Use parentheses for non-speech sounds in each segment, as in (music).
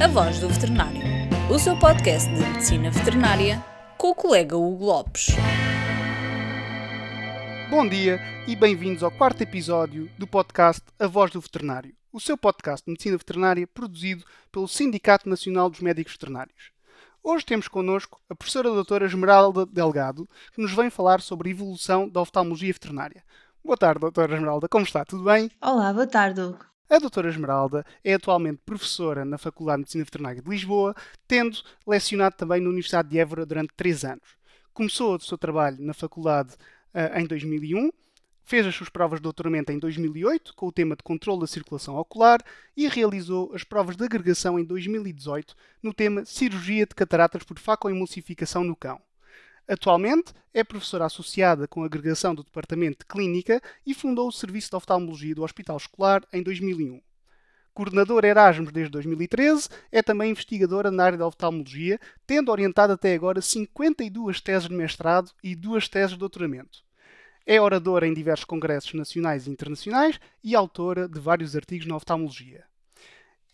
A Voz do Veterinário, o seu podcast de medicina veterinária com o colega Hugo Lopes. Bom dia e bem-vindos ao quarto episódio do podcast A Voz do Veterinário, o seu podcast de medicina veterinária produzido pelo Sindicato Nacional dos Médicos Veterinários. Hoje temos connosco a professora doutora Esmeralda Delgado, que nos vem falar sobre a evolução da oftalmologia veterinária. Boa tarde, doutora Esmeralda, como está? Tudo bem? Olá, boa tarde, Hugo. A doutora Esmeralda é atualmente professora na Faculdade de Medicina Veterinária de Lisboa, tendo lecionado também na Universidade de Évora durante três anos. Começou o seu trabalho na faculdade uh, em 2001, fez as suas provas de doutoramento em 2008 com o tema de controle da circulação ocular e realizou as provas de agregação em 2018 no tema cirurgia de cataratas por facoemulsificação no cão. Atualmente é professora associada com a agregação do Departamento de Clínica e fundou o Serviço de Oftalmologia do Hospital Escolar em 2001. Coordenadora Erasmus desde 2013, é também investigadora na área da oftalmologia, tendo orientado até agora 52 teses de mestrado e duas teses de doutoramento. É oradora em diversos congressos nacionais e internacionais e autora de vários artigos na oftalmologia.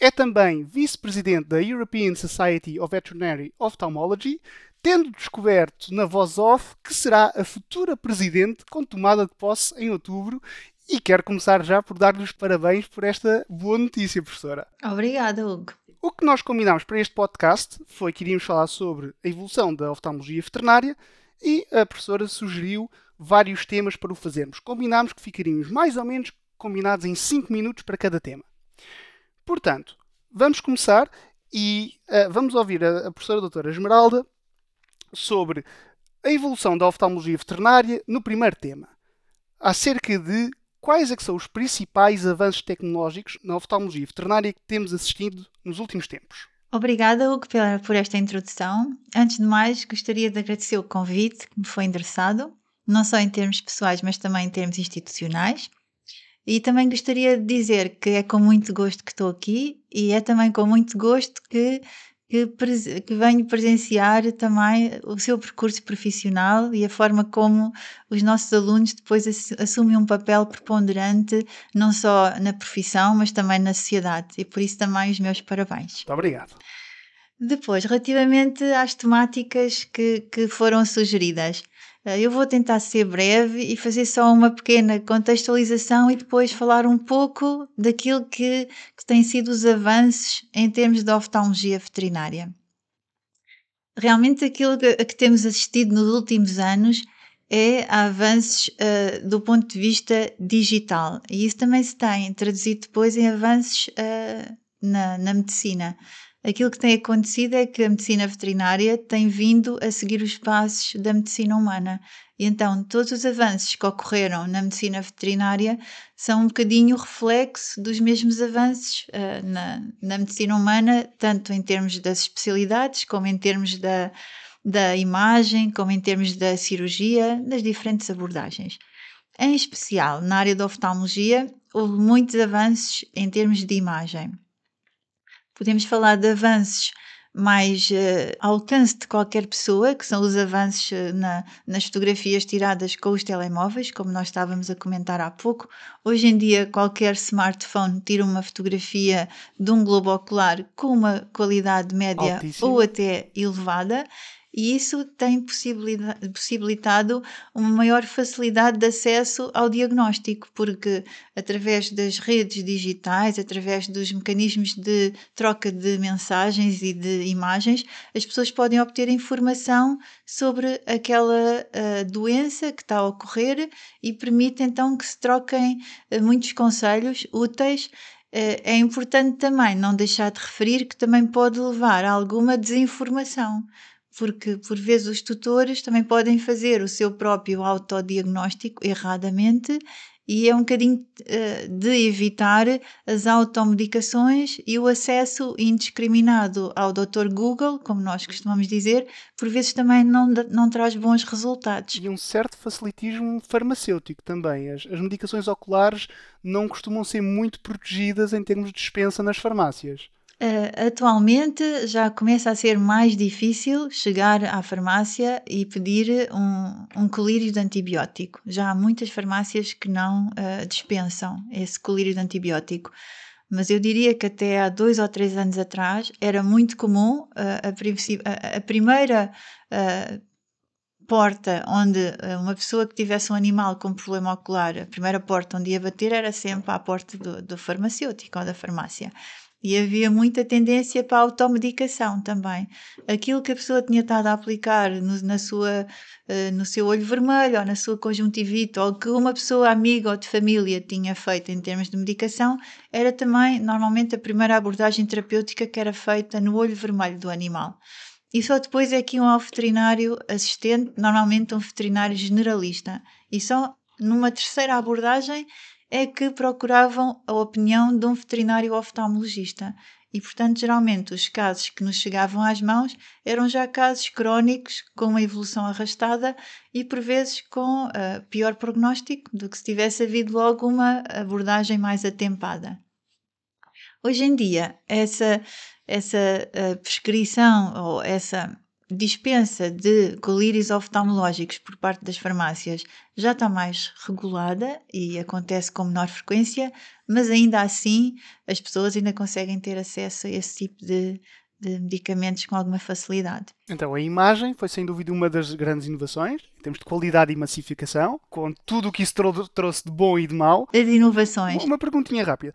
É também vice-presidente da European Society of Veterinary Ophthalmology, tendo descoberto na voz off que será a futura presidente com tomada de posse em outubro e quero começar já por dar-lhe os parabéns por esta boa notícia, professora. Obrigada, Hugo. O que nós combinámos para este podcast foi que iríamos falar sobre a evolução da oftalmologia veterinária e a professora sugeriu vários temas para o fazermos. Combinámos que ficaríamos mais ou menos combinados em 5 minutos para cada tema. Portanto, vamos começar e uh, vamos ouvir a, a professora doutora Esmeralda sobre a evolução da oftalmologia veterinária no primeiro tema, acerca de quais é são os principais avanços tecnológicos na oftalmologia veterinária que temos assistido nos últimos tempos. Obrigada, Hugo, por esta introdução. Antes de mais, gostaria de agradecer o convite que me foi endereçado, não só em termos pessoais, mas também em termos institucionais. E também gostaria de dizer que é com muito gosto que estou aqui e é também com muito gosto que que, que venho presenciar também o seu percurso profissional e a forma como os nossos alunos depois assumem um papel preponderante, não só na profissão, mas também na sociedade. E por isso também os meus parabéns. Muito obrigado. Depois, relativamente às temáticas que, que foram sugeridas, eu vou tentar ser breve e fazer só uma pequena contextualização e depois falar um pouco daquilo que, que têm sido os avanços em termos de oftalmologia veterinária. Realmente aquilo que, que temos assistido nos últimos anos é avanços uh, do ponto de vista digital e isso também se tem traduzido depois em avanços uh, na, na medicina. Aquilo que tem acontecido é que a medicina veterinária tem vindo a seguir os passos da medicina humana. E então, todos os avanços que ocorreram na medicina veterinária são um bocadinho reflexo dos mesmos avanços uh, na, na medicina humana, tanto em termos das especialidades, como em termos da, da imagem, como em termos da cirurgia, das diferentes abordagens. Em especial, na área da oftalmologia, houve muitos avanços em termos de imagem. Podemos falar de avanços mais uh, ao alcance de qualquer pessoa, que são os avanços uh, na, nas fotografias tiradas com os telemóveis, como nós estávamos a comentar há pouco. Hoje em dia, qualquer smartphone tira uma fotografia de um globo ocular com uma qualidade média Altíssimo. ou até elevada e isso tem possibilitado uma maior facilidade de acesso ao diagnóstico, porque através das redes digitais, através dos mecanismos de troca de mensagens e de imagens, as pessoas podem obter informação sobre aquela uh, doença que está a ocorrer e permite então que se troquem uh, muitos conselhos úteis. Eh, é importante também não deixar de referir que também pode levar a alguma desinformação porque por vezes os tutores também podem fazer o seu próprio autodiagnóstico erradamente e é um bocadinho uh, de evitar as automedicações e o acesso indiscriminado ao Dr. Google, como nós costumamos dizer, por vezes também não, não traz bons resultados. E um certo facilitismo farmacêutico também. As, as medicações oculares não costumam ser muito protegidas em termos de dispensa nas farmácias. Uh, atualmente já começa a ser mais difícil chegar à farmácia e pedir um, um colírio de antibiótico. Já há muitas farmácias que não uh, dispensam esse colírio de antibiótico. mas eu diria que até há dois ou três anos atrás era muito comum uh, a, a, primeira porta onde uma pessoa que tivesse um animal com problema ocular, a primeira porta onde ia bater era sempre à porta do, do farmacêutico ou da farmácia. E havia muita tendência para a automedicação também. Aquilo que a pessoa tinha estado a aplicar no, na sua, uh, no seu olho vermelho ou na sua conjuntivite, ou que uma pessoa amiga ou de família tinha feito em termos de medicação, era também normalmente a primeira abordagem terapêutica que era feita no olho vermelho do animal. E só depois é que um veterinário assistente, normalmente um veterinário generalista. E só numa terceira abordagem é que procuravam a opinião de um veterinário oftalmologista. E, portanto, geralmente os casos que nos chegavam às mãos eram já casos crónicos, com uma evolução arrastada e, por vezes, com uh, pior prognóstico do que se tivesse havido logo uma abordagem mais atempada. Hoje em dia, essa, essa uh, prescrição ou essa dispensa de colírios oftalmológicos por parte das farmácias já está mais regulada e acontece com menor frequência, mas ainda assim as pessoas ainda conseguem ter acesso a esse tipo de, de medicamentos com alguma facilidade. Então, a imagem foi sem dúvida uma das grandes inovações, em termos de qualidade e massificação, com tudo o que isso trouxe de bom e de mau. As inovações. Uma perguntinha rápida.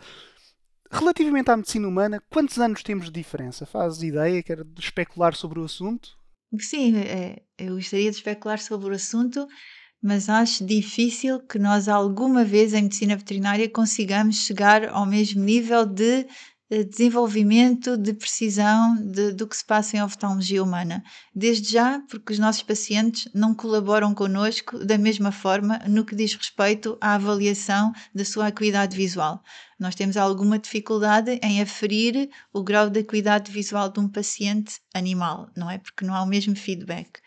Relativamente à medicina humana, quantos anos temos de diferença? Fazes ideia? Quero especular sobre o assunto? Sim, é, eu gostaria de especular sobre o assunto, mas acho difícil que nós alguma vez em medicina veterinária consigamos chegar ao mesmo nível de desenvolvimento, de precisão de, do que se passa em oftalmologia humana. Desde já, porque os nossos pacientes não colaboram connosco da mesma forma no que diz respeito à avaliação da sua acuidade visual. Nós temos alguma dificuldade em aferir o grau de acuidade visual de um paciente animal, não é? Porque não há o mesmo feedback.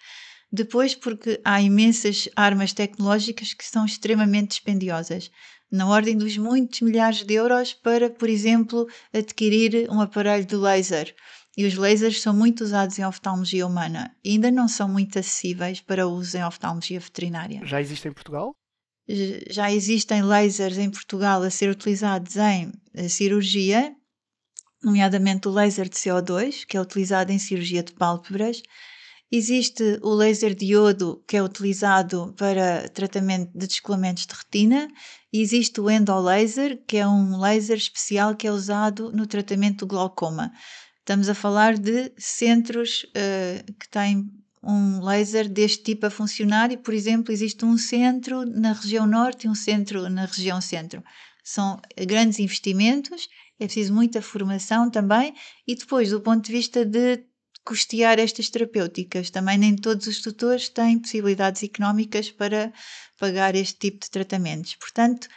Depois, porque há imensas armas tecnológicas que são extremamente dispendiosas na ordem dos muitos milhares de euros para, por exemplo, adquirir um aparelho de laser. E os lasers são muito usados em oftalmologia humana e ainda não são muito acessíveis para uso em oftalmologia veterinária. Já existem em Portugal? Já existem lasers em Portugal a ser utilizados em eh, cirurgia, nomeadamente o laser de CO2, que é utilizado em cirurgia de pálpebras, Existe o laser diodo, que é utilizado para tratamento de descolamentos de retina, e existe o endolaser, que é um laser especial que é usado no tratamento do glaucoma. Estamos a falar de centros uh, que têm um laser deste tipo a funcionar e, por exemplo, existe um centro na região norte e um centro na região centro. São grandes investimentos, é preciso muita formação também e depois, do ponto de vista de custear estas terapêuticas. Também nem todos os tutores têm possibilidades económicas para pagar este tipo de tratamentos. Portanto,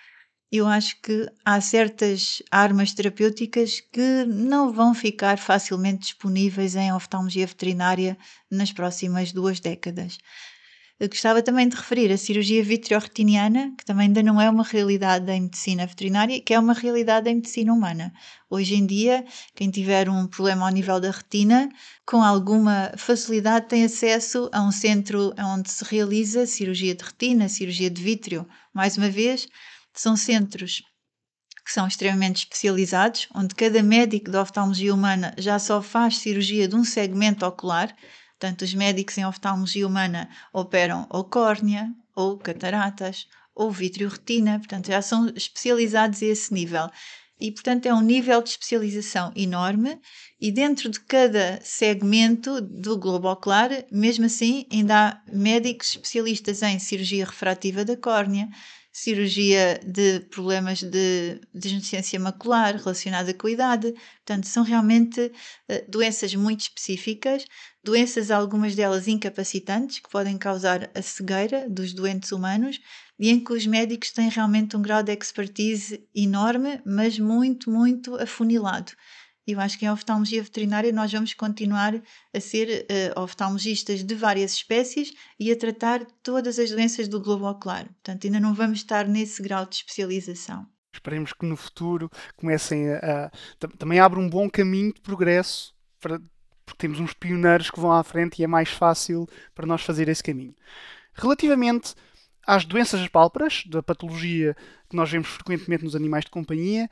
eu acho que há certas armas terapêuticas que não vão ficar facilmente disponíveis em oftalmologia veterinária nas próximas duas décadas. Eu gostava também de referir a cirurgia vitreoretiniana, que também ainda não é uma realidade em medicina veterinária, que é uma realidade em medicina humana. Hoje em dia, quem tiver um problema ao nível da retina, com alguma facilidade tem acesso a um centro onde se realiza cirurgia de retina, cirurgia de vítreo. Mais uma vez, são centros que são extremamente especializados, onde cada médico de oftalmologia humana já só faz cirurgia de um segmento ocular Portanto, os médicos em oftalmologia humana operam ou córnea, ou cataratas, ou vítreo-retina, portanto, já são especializados a esse nível. E, portanto, é um nível de especialização enorme e dentro de cada segmento do globo ocular, mesmo assim, ainda há médicos especialistas em cirurgia refrativa da córnea, cirurgia de problemas de degenerescência macular relacionada com a idade. Portanto, são realmente uh, doenças muito específicas, doenças, algumas delas incapacitantes, que podem causar a cegueira dos doentes humanos, e em que os médicos têm realmente um grau de expertise enorme, mas muito, muito afunilado. Eu acho que em oftalmologia veterinária nós vamos continuar a ser uh, oftalmologistas de várias espécies e a tratar todas as doenças do globo ocular. Portanto, ainda não vamos estar nesse grau de especialização. Esperemos que no futuro comecem a. a também abra um bom caminho de progresso, para, porque temos uns pioneiros que vão à frente e é mais fácil para nós fazer esse caminho. Relativamente às doenças das pálpebras, da patologia que nós vemos frequentemente nos animais de companhia,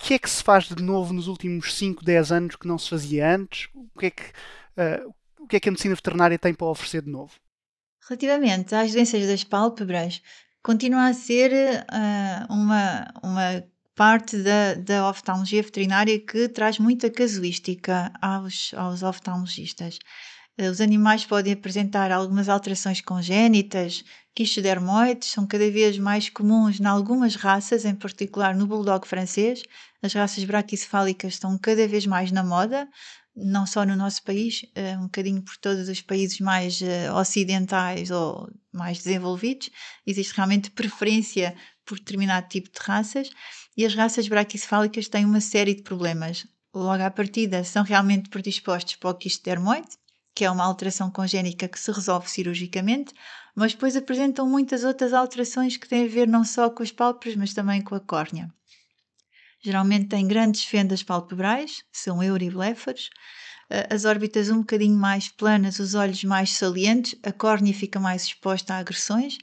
que é que se faz de novo nos últimos 5, 10 anos que não se fazia antes? O que é que, uh, o que, é que a medicina veterinária tem para oferecer de novo? Relativamente às doenças das pálpebras, continua a ser uh, uma, uma parte da, da oftalmologia veterinária que traz muita casuística aos, aos oftalmologistas. Eh, os animais podem apresentar algumas alterações congénitas, quistes dermoides são cada vez mais comuns em algumas raças, em particular no bulldog francês. As raças braquicefálicas estão cada vez mais na moda, não só no nosso país, eh, um bocadinho por todos os países mais eh, ocidentais ou mais desenvolvidos. Existe realmente preferência por determinado tipo de raças e as raças braquicefálicas têm uma série de problemas. Logo à partida, são realmente predispostos para o quiste dermoide, que é uma alteração congénica que se resolve cirurgicamente, mas depois apresentam muitas outras alterações que têm a ver não só com as pálpebras, mas também com a córnea. Geralmente têm grandes fendas palpebrais, são euribléfaros, as órbitas um bocadinho mais planas, os olhos mais salientes, a córnea fica mais exposta a agressões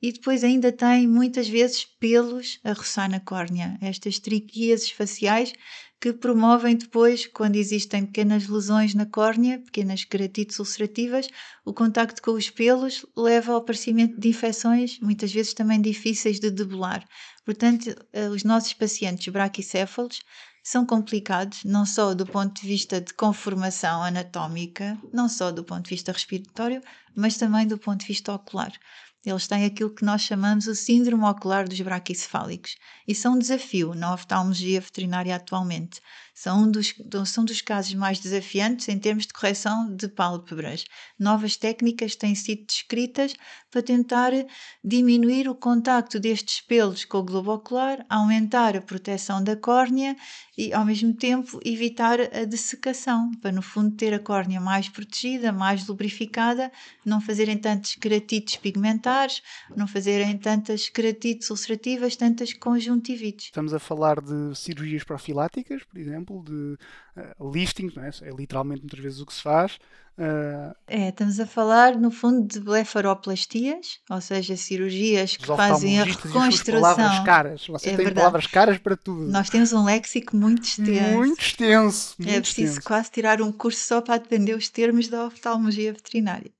e depois ainda tem muitas vezes pelos a roçar na córnea, estas triquíases faciais que promovem depois, quando existem pequenas lesões na córnea, pequenas queratites ulcerativas, o contacto com os pelos leva ao aparecimento de infecções, muitas vezes também difíceis de debelar. Portanto, eh, os nossos pacientes braquicéfalos são complicados, não só do ponto de vista de conformação anatómica, não só do ponto de vista respiratório, mas também do ponto de vista ocular. Eles têm aquilo que nós chamamos o síndrome ocular dos braquicefálicos. Isso é um desafio na oftalmologia veterinária atualmente. São um dos, são dos casos mais desafiantes em termos de correção de pálpebras. Novas técnicas têm sido descritas para tentar diminuir o contacto destes pelos com o globo ocular, aumentar a proteção da córnea e, ao mesmo tempo, evitar a dessecação, para, no fundo, ter a córnea mais protegida, mais lubrificada, não fazerem tantos queratites pigmentares, não fazerem tantas queratites ulcerativas, tantas conjuntivites. Estamos a falar de cirurgias profiláticas, por exemplo exemplo, de uh, lifting, não é? é literalmente muitas vezes o que se faz. Uh, é, estamos a falar no fundo de blefaroplastias, ou seja, cirurgias que fazem a reconstrução. palavras caras, você é tem verdade. palavras caras para tudo. Nós temos um léxico muito extenso. Muito extenso. Muito é preciso extenso. quase tirar um curso só para aprender os termos da oftalmologia veterinária.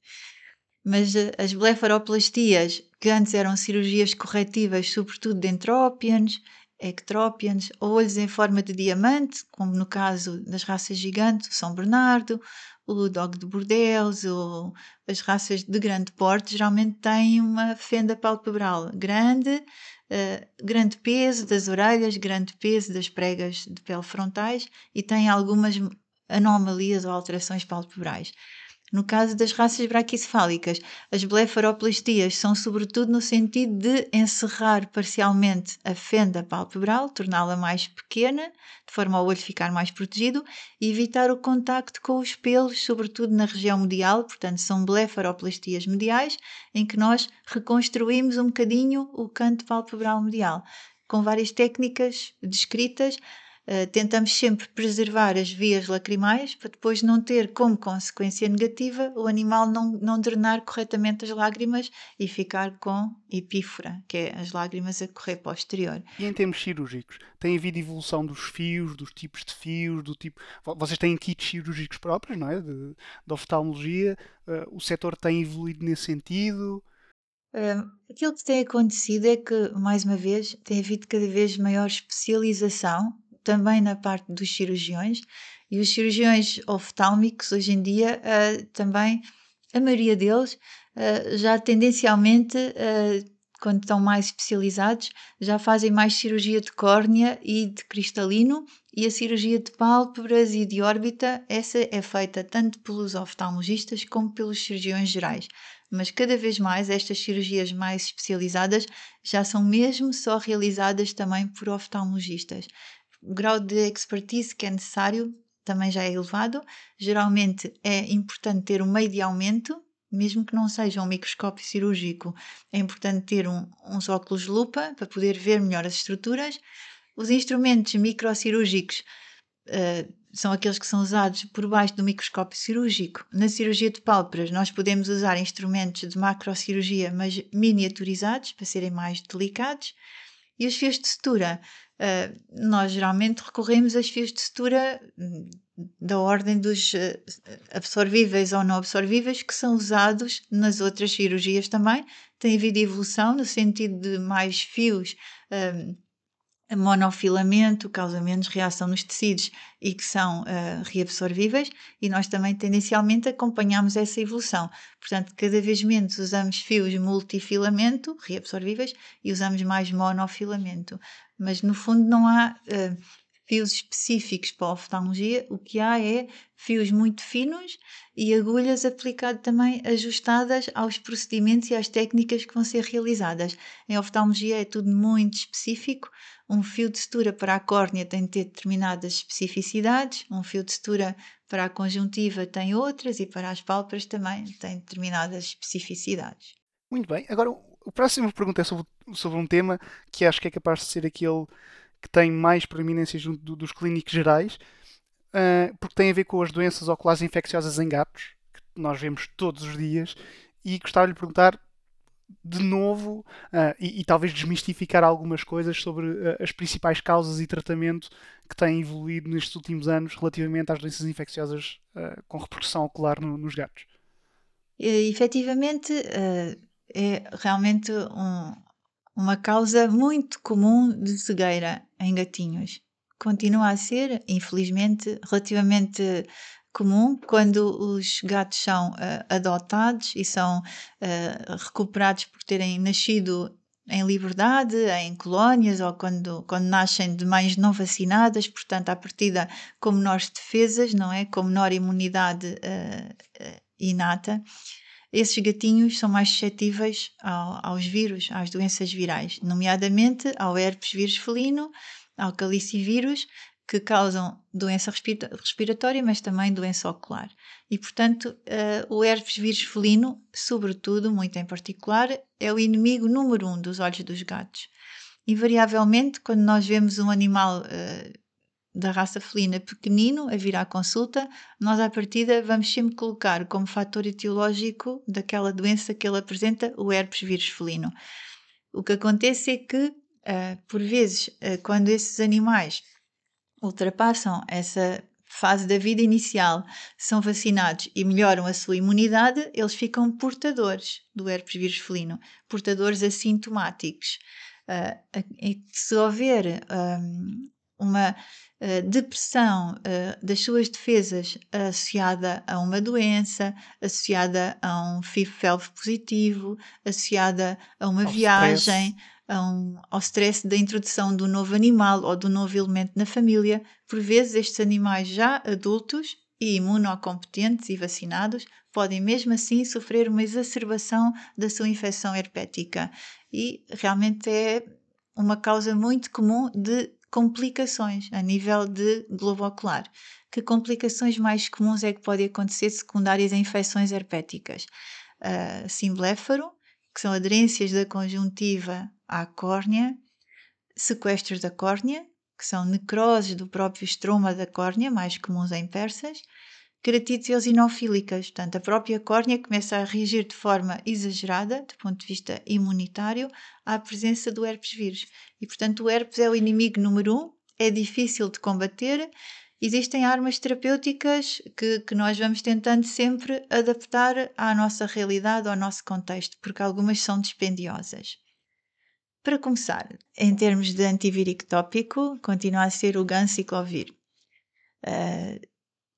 Mas uh, as blefaroplastias, que antes eram cirurgias corretivas, sobretudo de entrópianos, ectrópianos ou olhos em forma de diamante, como no caso das raças gigantes, o São Bernardo, o Dog de Bordeaux ou as raças de grande porte, geralmente têm uma fenda palpebral grande, uh, grande peso das orelhas, grande peso das pregas de pele frontais e têm algumas anomalias ou alterações palpebrais. No caso das raças braquicefálicas, as blefaroplastias são sobretudo no sentido de encerrar parcialmente a fenda palpebral, torná-la mais pequena, de forma ao olho ficar mais protegido, e evitar o contacto com os pelos, sobretudo na região medial, portanto são blefaroplastias mediais, em que nós reconstruímos um bocadinho o canto palpebral medial com várias técnicas descritas Uh, tentamos sempre preservar as vias lacrimais para depois não ter como consequência negativa o animal não, não drenar corretamente as lágrimas e ficar com epífora, que é as lágrimas a correr para o exterior. E em termos cirúrgicos, tem havido evolução dos fios, dos tipos de fios, do tipo. Vocês têm kits cirúrgicos próprios, não é? De, de oftalmologia. Uh, o setor tem evoluído nesse sentido. Uh, aquilo que tem acontecido é que, mais uma vez, tem havido cada vez maior especialização também na parte dos cirurgiões, e os cirurgiões oftálmicos hoje em dia uh, também, a maioria deles, uh, já tendencialmente, uh, quando estão mais especializados, já fazem mais cirurgia de córnea e de cristalino, e a cirurgia de pálpebras e de órbita, essa é feita tanto pelos oftalmologistas como pelos cirurgiões gerais. Mas cada vez mais estas cirurgias mais especializadas já são mesmo só realizadas também por oftalmologistas o grau de expertise que é necessário também já é elevado. Geralmente é importante ter um meio de aumento, mesmo que não seja um microscópio cirúrgico, é importante ter um, uns óculos lupa para poder ver melhor as estruturas. Os instrumentos microcirúrgicos uh, são aqueles que são usados por baixo do microscópio cirúrgico. Na cirurgia de pálpebras, nós podemos usar instrumentos de macrocirurgia, mas miniaturizados para serem mais delicados. E os fios de sutura Uh, nós geralmente recorremos a fios de sutura da ordem dos uh, absorvíveis ou não absorvíveis que são usados nas outras cirurgias também. Tem havido evolução no sentido de mais fios um, monofilamento, causa menos reação nos tecidos e que são uh, reabsorvíveis, e nós também tendencialmente acompanhamos essa evolução. Portanto, cada vez menos usamos fios multifilamento, reabsorvíveis, e usamos mais monofilamento. Mas no fundo não há uh, fios específicos para a oftalmologia, o que há é fios muito finos e agulhas aplicado também ajustadas aos procedimentos e às técnicas que vão ser realizadas. Em oftalmologia é tudo muito específico. Um fio de sutura para a córnea tem de ter determinadas especificidades, um fio de sutura para a conjuntiva tem outras e para as pálpebras também tem determinadas especificidades. Muito bem. Agora, o próximo pergunta é sobre, sobre um tema que acho que é capaz de ser aquele que tem mais preeminência junto dos clínicos gerais, uh, porque tem a ver com as doenças oculares infecciosas em gatos, que nós vemos todos os dias, e gostava de lhe perguntar de novo uh, e, e, talvez desmistificar algumas coisas sobre uh, as principais causas e tratamento que têm evoluído nestes últimos anos relativamente às doenças infecciosas com repercussão ocular no, nos gatos. E, efetivamente, é realmente um, uma causa muito comum de cegueira em gatinhos. Continua a ser, infelizmente, relativamente comum quando os gatos são uh, adotados e são uh, recuperados por terem nascido em liberdade, em colónias ou quando, quando nascem de mães não vacinadas, portanto, à partida com menores defesas, não é? Com menor imunidade uh, inata esses gatinhos são mais suscetíveis ao, aos vírus, às doenças virais, nomeadamente ao herpes vírus felino, ao calicivírus, que causam doença respiratória, mas também doença ocular. E, portanto, uh, o herpes vírus felino, sobretudo, muito em particular, é o inimigo número um dos olhos dos gatos. Invariavelmente, quando nós vemos um animal uh, da raça felina pequenino a vir à consulta, nós à partida vamos sempre colocar como fator etiológico daquela doença que ele apresenta o herpes vírus felino. O que acontece é que, uh, por vezes, uh, quando esses animais ultrapassam essa fase da vida inicial, são vacinados e melhoram a sua imunidade, eles ficam portadores do herpes vírus felino, portadores assintomáticos. Uh, se houver um, uma depressão das suas defesas associada a uma doença, associada a um FIV-FeLV positivo, associada a uma ao viagem, stress. A um, ao stress da introdução do novo animal ou do novo elemento na família. Por vezes, estes animais já adultos e imunocompetentes e vacinados podem mesmo assim sofrer uma exacerbação da sua infecção herpética e realmente é uma causa muito comum de complicações a nível de globo ocular. Que complicações mais comuns é que podem acontecer secundárias a infecções herpéticas? Uh, simbléfaro, que são aderências da conjuntiva à córnea, sequestros da córnea, que são necroses do próprio estroma da córnea, mais comuns em persas, keratites eosinofílicas, portanto, a própria córnea começa a reagir de forma exagerada, do ponto de vista imunitário, à presença do herpes vírus. E, portanto, o herpes é o inimigo número um, é difícil de combater. Existem armas terapêuticas que, que nós vamos tentando sempre adaptar à nossa realidade, ao nosso contexto, porque algumas são dispendiosas. Para começar, em termos de antivírico tópico, continua a ser o ganciclovir. Uh,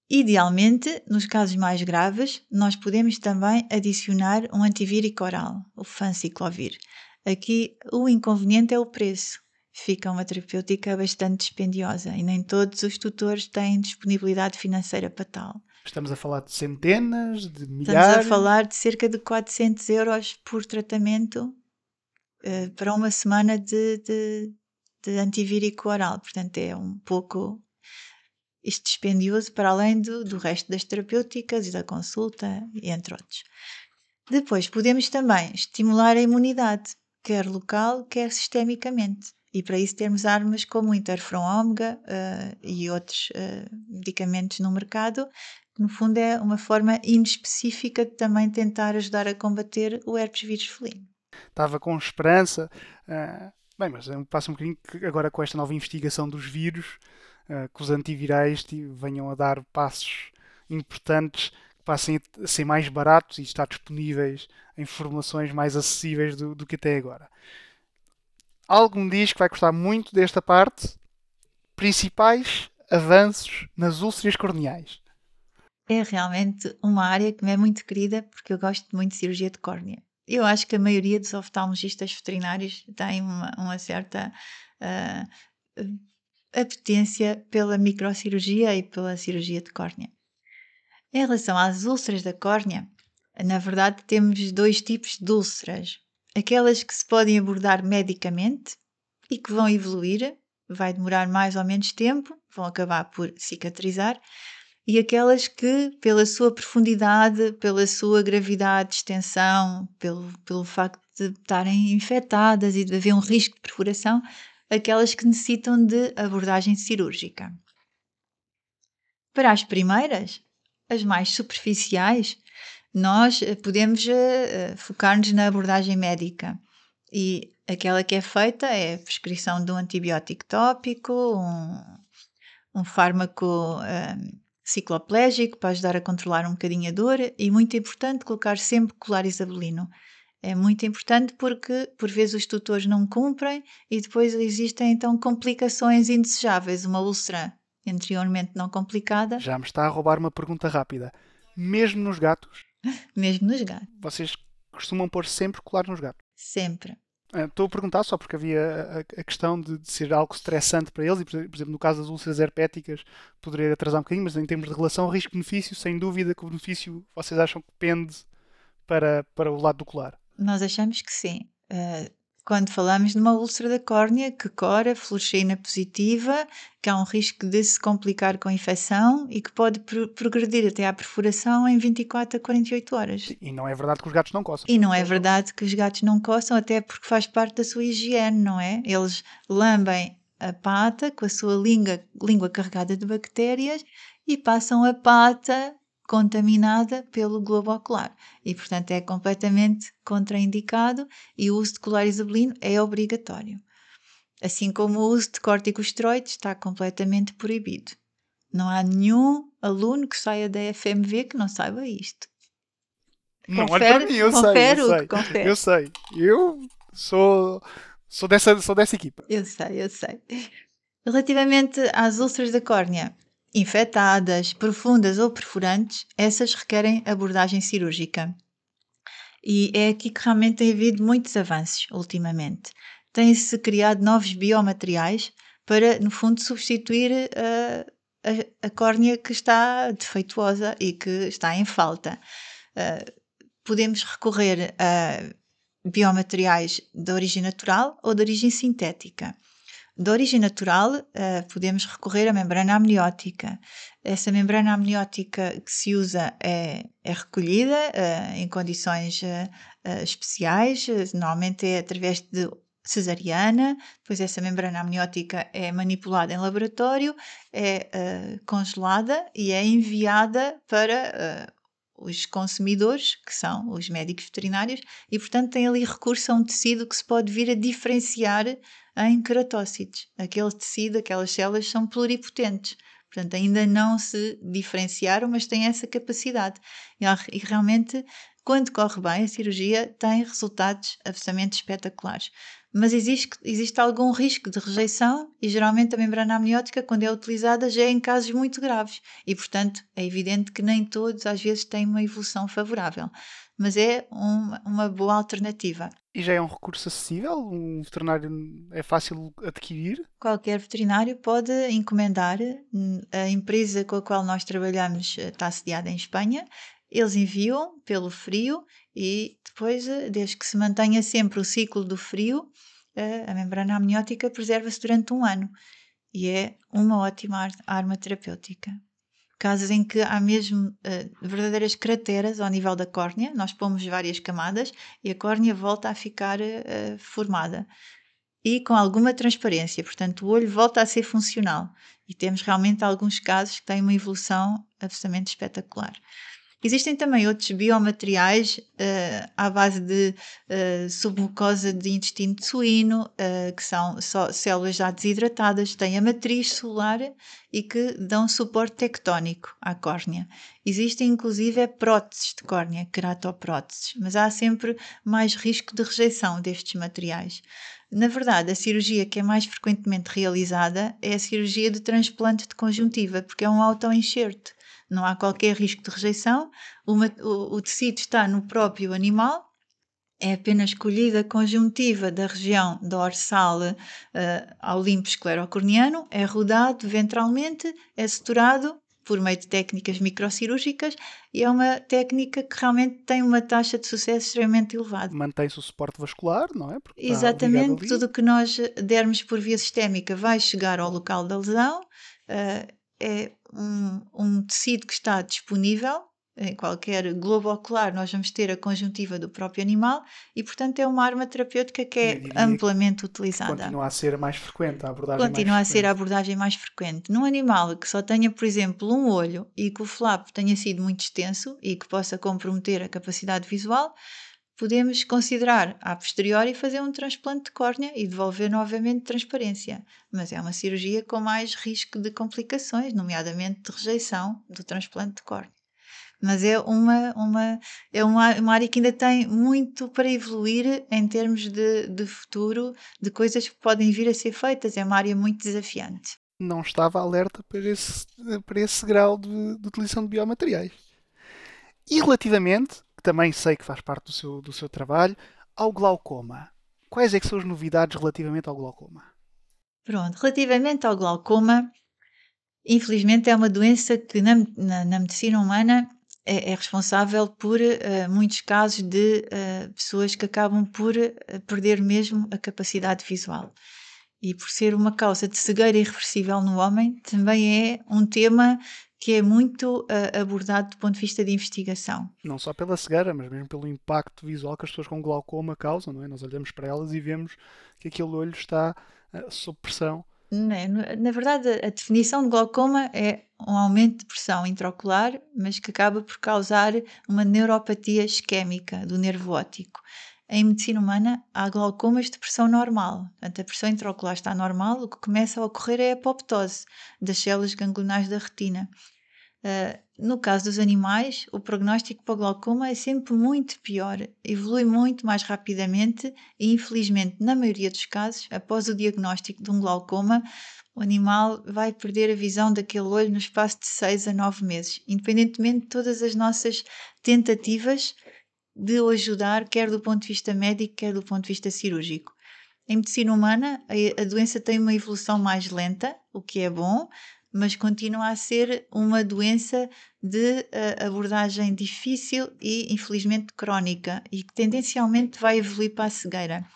Idealmente, nos casos mais graves, nós podemos também adicionar um antivírico oral, o fanciclovir. Aqui o inconveniente é o preço. Fica uma terapêutica bastante dispendiosa e nem todos os tutores têm disponibilidade financeira para tal. Estamos a falar de centenas, de milhares? Estamos a falar de cerca de 400 euros por tratamento uh, para uma semana de, de, de antivírico oral. Portanto, é um pouco isto dispendioso para além do, do resto das terapêuticas e da consulta, entre outros. Depois, podemos também estimular a imunidade, quer local, quer sistemicamente. E para isso temos armas como o interferon ômega uh, e outros uh, medicamentos no mercado, que no fundo é uma forma inespecífica de também tentar ajudar a combater o herpes vírus felino. Estava com esperança uh, Bem, mas é passa um bocadinho que agora com esta nova investigação dos vírus, uh, que os antivirais venham a dar passos importantes, que passem a ser mais baratos e estar disponíveis em formulações mais acessíveis do, do que até agora. Algo me diz que vai custar muito desta parte. Principais avanços nas úlceras corneais. É realmente uma área que me é muito querida porque eu gosto muito de cirurgia de córnea. Eu acho que a maioria dos oftalmologistas veterinários tem uma, uma certa uh, apetência pela microcirurgia e pela cirurgia de córnea. Em relação às úlceras da córnea, na verdade temos dois tipos de úlceras. Aquelas que se podem abordar medicamente e que vão evoluir, vai demorar mais ou menos tempo, vão acabar por cicatrizar, e aquelas que, pela sua profundidade, pela sua gravidade, extensão, pelo, pelo facto de estarem infectadas e de haver um risco de perfuração, aquelas que necessitam de abordagem cirúrgica. Para as primeiras, as mais superficiais, nós eh, podemos uh, focar-nos na abordagem médica e aquela que é feita é a prescrição de um antibiótico tópico, um, um fármaco um, cicloplégico para ajudar a controlar um bocadinho a dor e muito importante colocar sempre colar isabelino. É muito importante porque por vezes os tutores não cumprem e depois existem então complicações indesejáveis, uma úlcera anteriormente não complicada. Já me está a roubar uma pergunta rápida. Mesmo nos gatos? (laughs) Mesmo nos gatos. Vocês costumam pôr sempre colar nos gatos? Sempre. Ah, estou a perguntar só porque havia a, a questão de, de, ser algo estressante para eles e, por exemplo, no caso das úlceras herpéticas, poderia atrasar um bocadinho, mas em termos de relação risco-benefício, sem dúvida que o benefício vocês acham que pende para, para o lado do colar. Nós achamos que sim. Uh, quando falamos de uma úlcera da córnea que cora fluoresceína positiva, que há um risco de se complicar com a infecção e que pode pro progredir até à perfuração em 24 a 48 horas. E não é verdade que os gatos não coçam. E não é verdade que os gatos não coçam, até porque faz parte da sua higiene, não é? Eles lambem a pata com a sua língua, língua carregada de bactérias e passam a pata contaminada pelo globo ocular e, portanto, é completamente contraindicado e o uso de colar isabelino é obrigatório. Assim como o uso de corticosteroides está completamente proibido. Não há nenhum aluno que saia da FMV que não saiba isto. Não confere, olha para mim, eu confere, sei, eu sei, eu sei. Eu sou, sou, dessa, sou dessa equipa. Eu sei, eu sei. Relativamente às úlceras da córnea, infectadas, profundas ou perfurantes, essas requerem abordagem cirúrgica. E é aqui que realmente tem havido muitos avanços ultimamente. Têm-se criado novos biomateriais para, no fundo, substituir a, a, a córnea que está defeituosa e que está em falta. Uh, podemos recorrer a biomateriais de origem natural ou de origem sintética. De origem natural, uh, podemos recorrer à membrana amniótica. Essa membrana amniótica que se usa é, é recolhida uh, em condições uh, especiais, normalmente é através de cesariana, depois essa membrana amniótica é manipulada em laboratório, é congelada e é enviada para os consumidores, que são os médicos veterinários, e portanto tem ali recurso a um tecido que se pode vir a diferenciar em queratócitos. Aquele tecido, aquelas células são pluripotentes. Portanto, ainda não se diferenciaram, mas têm essa capacidade. E realmente, quando corre bem, a cirurgia tem resultados absolutamente espetaculares. Mas existe, existe algum risco de rejeição e geralmente a membrana amniótica, quando é utilizada, já é em casos muito graves. E, portanto, é evidente que nem todos, às vezes, têm uma evolução favorável. Mas é um, uma boa alternativa. E já é um recurso acessível? Um veterinário é fácil adquirir? Qualquer veterinário pode encomendar. A empresa com a qual nós trabalhamos eh, está sediada em Espanha. Eles enviam pelo frio e depois, eh, desde que se mantenha sempre o ciclo do frio, eh, a membrana amniótica preserva-se durante um ano e é uma ótima arma terapêutica. Casos em que há mesmo uh, verdadeiras crateras ao nível da córnea, nós pomos várias camadas e a córnea volta a ficar uh, formada. E com alguma transparência, portanto o olho volta a ser funcional. E temos realmente alguns casos que têm uma evolução absolutamente espetacular. Existem também outros biomateriais uh, à base de uh, submucosa de intestino de suíno, uh, que são só células já desidratadas, têm a matriz celular e que dão suporte tectónico à córnea. Existem inclusive próteses de córnea, queratopróteses, mas há sempre mais risco de rejeição destes materiais. Na verdade, a cirurgia que é mais frequentemente realizada é a cirurgia de transplante de conjuntiva, porque é um autoenxerto não há qualquer risco de rejeição, uma, o, o tecido está no próprio animal, é apenas escolhida a conjuntiva da região dorsal uh, ao limbo esclerocorneano, é rodado ventralmente, é suturado por meio de técnicas microcirúrgicas e é uma técnica que realmente tem uma taxa de sucesso extremamente elevada. Mantém-se o suporte vascular, não é? Porque Exatamente, tudo o que nós dermos por via sistémica vai chegar ao local da lesão. Uh, é um, um tecido que está disponível em qualquer globo ocular, nós vamos ter a conjuntiva do próprio animal e, portanto, é uma arma terapêutica que é amplamente utilizada. Continua a ser mais frequente a abordagem Continua a ser a abordagem mais frequente. Num animal que só tenha, por exemplo, um olho e que o flap tenha sido muito extenso e que possa comprometer a capacidade visual, podemos considerar a posteriori fazer um transplante de córnea e devolver novamente transparência, mas é uma cirurgia com mais risco de complicações, nomeadamente de rejeição do transplante de córnea. Mas é uma, uma, é uma, uma área que ainda tem muito para evoluir em termos de, de futuro, de coisas que podem vir a ser feitas. É uma área muito desafiante. Não estava alerta para esse, para esse grau de, de utilização de biomateriais. E relativamente também sei que faz parte do seu, do seu trabalho, ao glaucoma. Quais é que são as novidades relativamente ao glaucoma? Pronto, relativamente ao glaucoma, infelizmente é uma doença que na, na, na medicina humana é, é, responsável por uh, muitos casos de uh, pessoas que acabam por uh, perder mesmo a capacidade visual. E por ser uma causa de cegueira irreversível no homem, também é um tema que é muito uh, abordado do ponto de vista de investigação. Não só pela cegueira, mas mesmo pelo impacto visual que as pessoas com glaucoma causam, não é? Nós olhamos para elas e vemos que aquele olho está uh, sob pressão. É? Na verdade, a definição de glaucoma é um aumento de pressão intraocular, mas que acaba por causar uma neuropatia isquémica do nervo óptico. Em medicina humana, há glaucomas de pressão normal. Portanto, a pressão intraocular está normal, o que começa a ocorrer é a apoptose das células ganglionares da retina. Uh, no caso dos animais, o prognóstico para glaucoma é sempre muito pior, evolui muito mais rapidamente e, infelizmente, na maioria dos casos, após o diagnóstico de um glaucoma, o animal vai perder a visão daquele olho no espaço de 6 a 9 meses, independentemente de todas as nossas tentativas de o ajudar, quer do ponto de vista médico, quer do ponto de vista cirúrgico. Em medicina humana, a, doença tem uma evolução mais lenta, o que é bom, mas continua a ser uma doença de abordagem difícil e, infelizmente, crónica e que tendencialmente vai evoluir para a cegueira.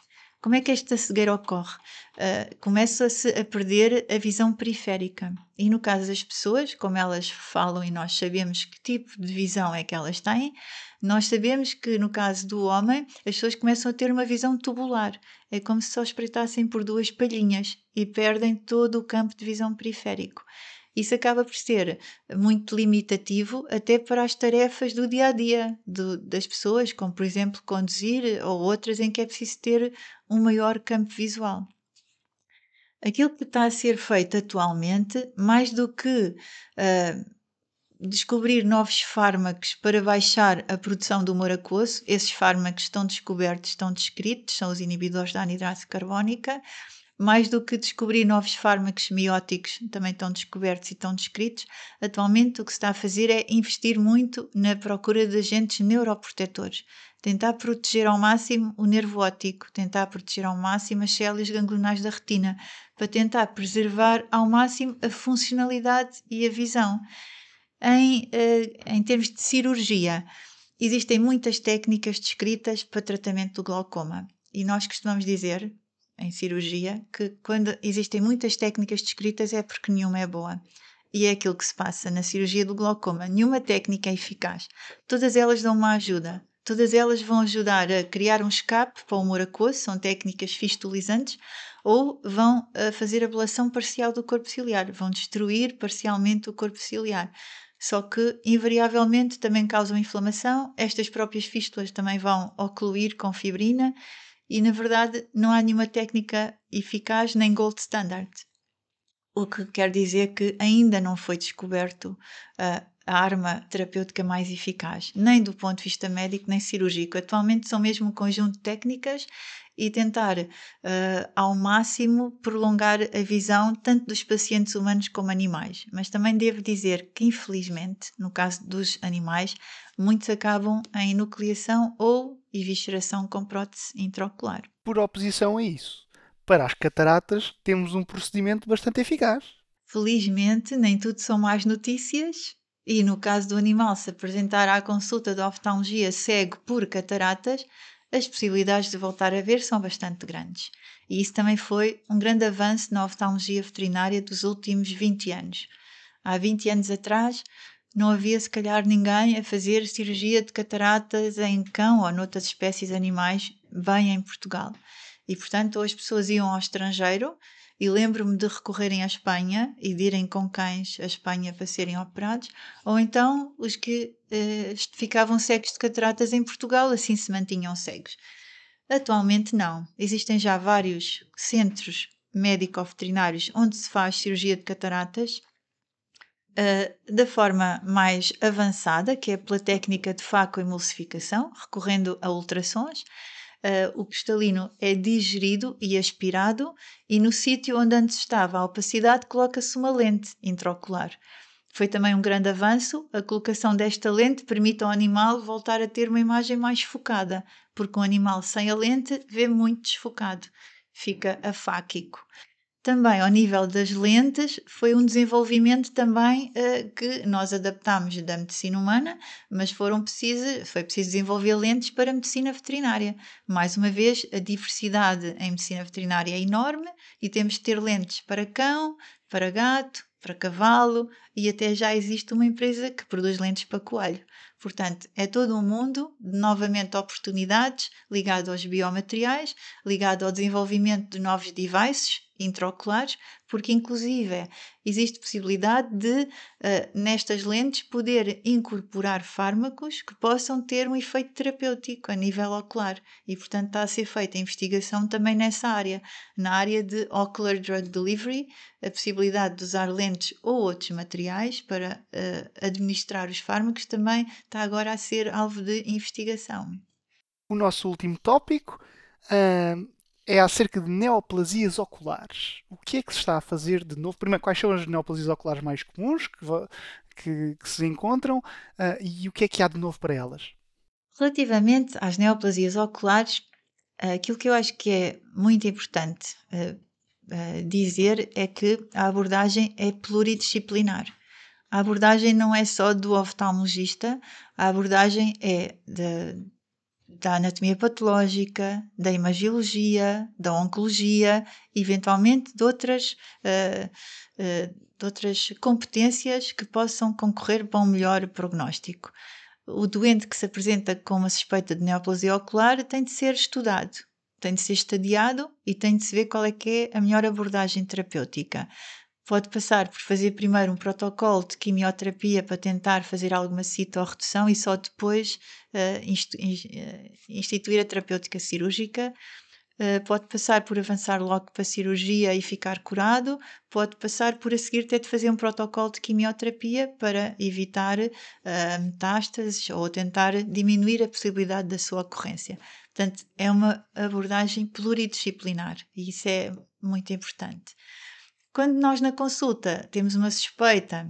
Como é que esta cegueira ocorre? Uh, Começa-se a perder a visão periférica. E no caso das pessoas, como elas falam e nós sabemos que tipo de visão é que elas têm, nós sabemos que no caso do homem, as pessoas começam a ter uma visão tubular. É como se só espreitassem por duas palhinhas e perdem todo o campo de visão periférico. Isso acaba por ser muito limitativo até para as tarefas do dia a dia do, das pessoas, como por exemplo conduzir ou outras em que é preciso ter um maior campo visual. Aquilo que está a ser feito atualmente, mais do que uh, descobrir novos fármacos para baixar a produção do humor aquoso, esses fármacos estão descobertos, estão descritos, são os inibidores da anidrase carbónica, mais do que descobrir novos fármacos mióticos, também estão descobertos e estão descritos, atualmente o que se está a fazer é investir muito na procura de agentes neuroprotetores. Tentar proteger ao máximo o nervo óptico, tentar proteger ao máximo as células ganglionares da retina, para tentar preservar ao máximo a funcionalidade e a visão. Em, uh, em termos de cirurgia, existem muitas técnicas descritas para tratamento do glaucoma. E nós costumamos dizer, em cirurgia que quando existem muitas técnicas descritas é porque nenhuma é boa. E é aquilo que se passa na cirurgia do glaucoma. Nenhuma técnica é eficaz. Todas elas dão uma ajuda. Todas elas vão ajudar a criar um escape para o humor aquoso, são técnicas fistulizantes, ou vão fazer ablação parcial do corpo ciliar, vão destruir parcialmente o corpo ciliar. Só que invariavelmente também causam inflamação. Estas próprias fístulas também vão ocluir com fibrina e, na verdade, não há nenhuma técnica eficaz nem gold standard. O que quer dizer que ainda não foi descoberto uh, a arma terapêutica mais eficaz, nem do ponto de vista médico nem cirúrgico. Atualmente são mesmo um conjunto de técnicas e tentar uh, ao máximo prolongar a visão tanto dos pacientes humanos como animais. Mas também devo dizer que, infelizmente, no caso dos animais, muitos acabam em nucleação ou evisceração com prótese intraocular. Por oposição a isso, para as cataratas temos um procedimento bastante eficaz. Felizmente, nem tudo são más notícias. E no caso do animal se apresentar à consulta de oftalmologia cego por cataratas, as possibilidades de voltar a ver são bastante grandes. E isso também foi um grande avanço na oftalmologia veterinária dos últimos 20 anos. Há 20 anos atrás, não havia se calhar ninguém a fazer cirurgia de cataratas em cão ou noutras espécies animais bem em Portugal. E portanto, ou as pessoas iam ao estrangeiro, e lembro-me de recorrerem à Espanha e de irem com cães à Espanha para serem operados, ou então os que eh, ficavam cegos de cataratas em Portugal, assim se mantinham cegos. Atualmente não. Existem já vários centros médico-veterinários onde se faz cirurgia de cataratas uh, da forma mais avançada, que é pela técnica de facoemulsificação, recorrendo a ultrassons uh, o cristalino é digerido e aspirado, e no sítio onde antes estava a opacidade coloca-se uma lente intraocular. Foi também um grande avanço. A colocação desta lente permite ao animal voltar a ter uma imagem mais focada, porque um animal sem a lente vê muito desfocado, fica afáquico. Também ao nível das lentes, foi um desenvolvimento também uh, que nós adaptámos da medicina humana, mas foram preciso, foi preciso desenvolver lentes para a medicina veterinária. Mais uma vez, a diversidade em medicina veterinária é enorme e temos de ter lentes para cão, para gato, para cavalo e até já existe uma empresa que produz lentes para coelho. Portanto, é todo um mundo novamente oportunidades ligado aos biomateriais, ligado ao desenvolvimento de novos devices intraoculares, porque inclusive existe possibilidade de, uh, nestas lentes, poder incorporar fármacos que possam ter um efeito terapêutico a nível ocular. E, portanto, está a ser feita investigação também nessa área. Na área de Ocular Drug Delivery, a possibilidade de usar lentes ou outros materiais para uh, administrar os fármacos também está agora a ser alvo de investigação. O nosso último tópico uh, é acerca de neoplasias oculares. O que é que se está a fazer de novo? Primeiro, quais são as neoplasias oculares mais comuns que, que, que se encontram uh, e o que é que há de novo para elas? Relativamente às neoplasias oculares, aquilo que eu acho que é muito importante uh, uh, dizer é que a abordagem é pluridisciplinar. A abordagem não é só do oftalmologista, a abordagem é de, da anatomia patológica, da imagiologia, da oncologia, eventualmente de outras, uh, uh, de outras competências que possam concorrer para um melhor prognóstico. O doente que se apresenta com uma suspeita de neoplasia ocular tem de ser estudado, tem de ser estadiado e tem de se ver qual é que é a melhor abordagem terapêutica pode passar por fazer primeiro um protocolo de quimioterapia para tentar fazer alguma citorredução e só depois uh, instituir a terapêutica cirúrgica. Uh, pode passar por avançar logo para a cirurgia e ficar curado, pode passar por a seguir ter de fazer um protocolo de quimioterapia para evitar uh, metástases ou tentar diminuir a possibilidade da sua ocorrência. Portanto, é uma abordagem pluridisciplinar e isso é muito importante. Quando nós na consulta temos uma suspeita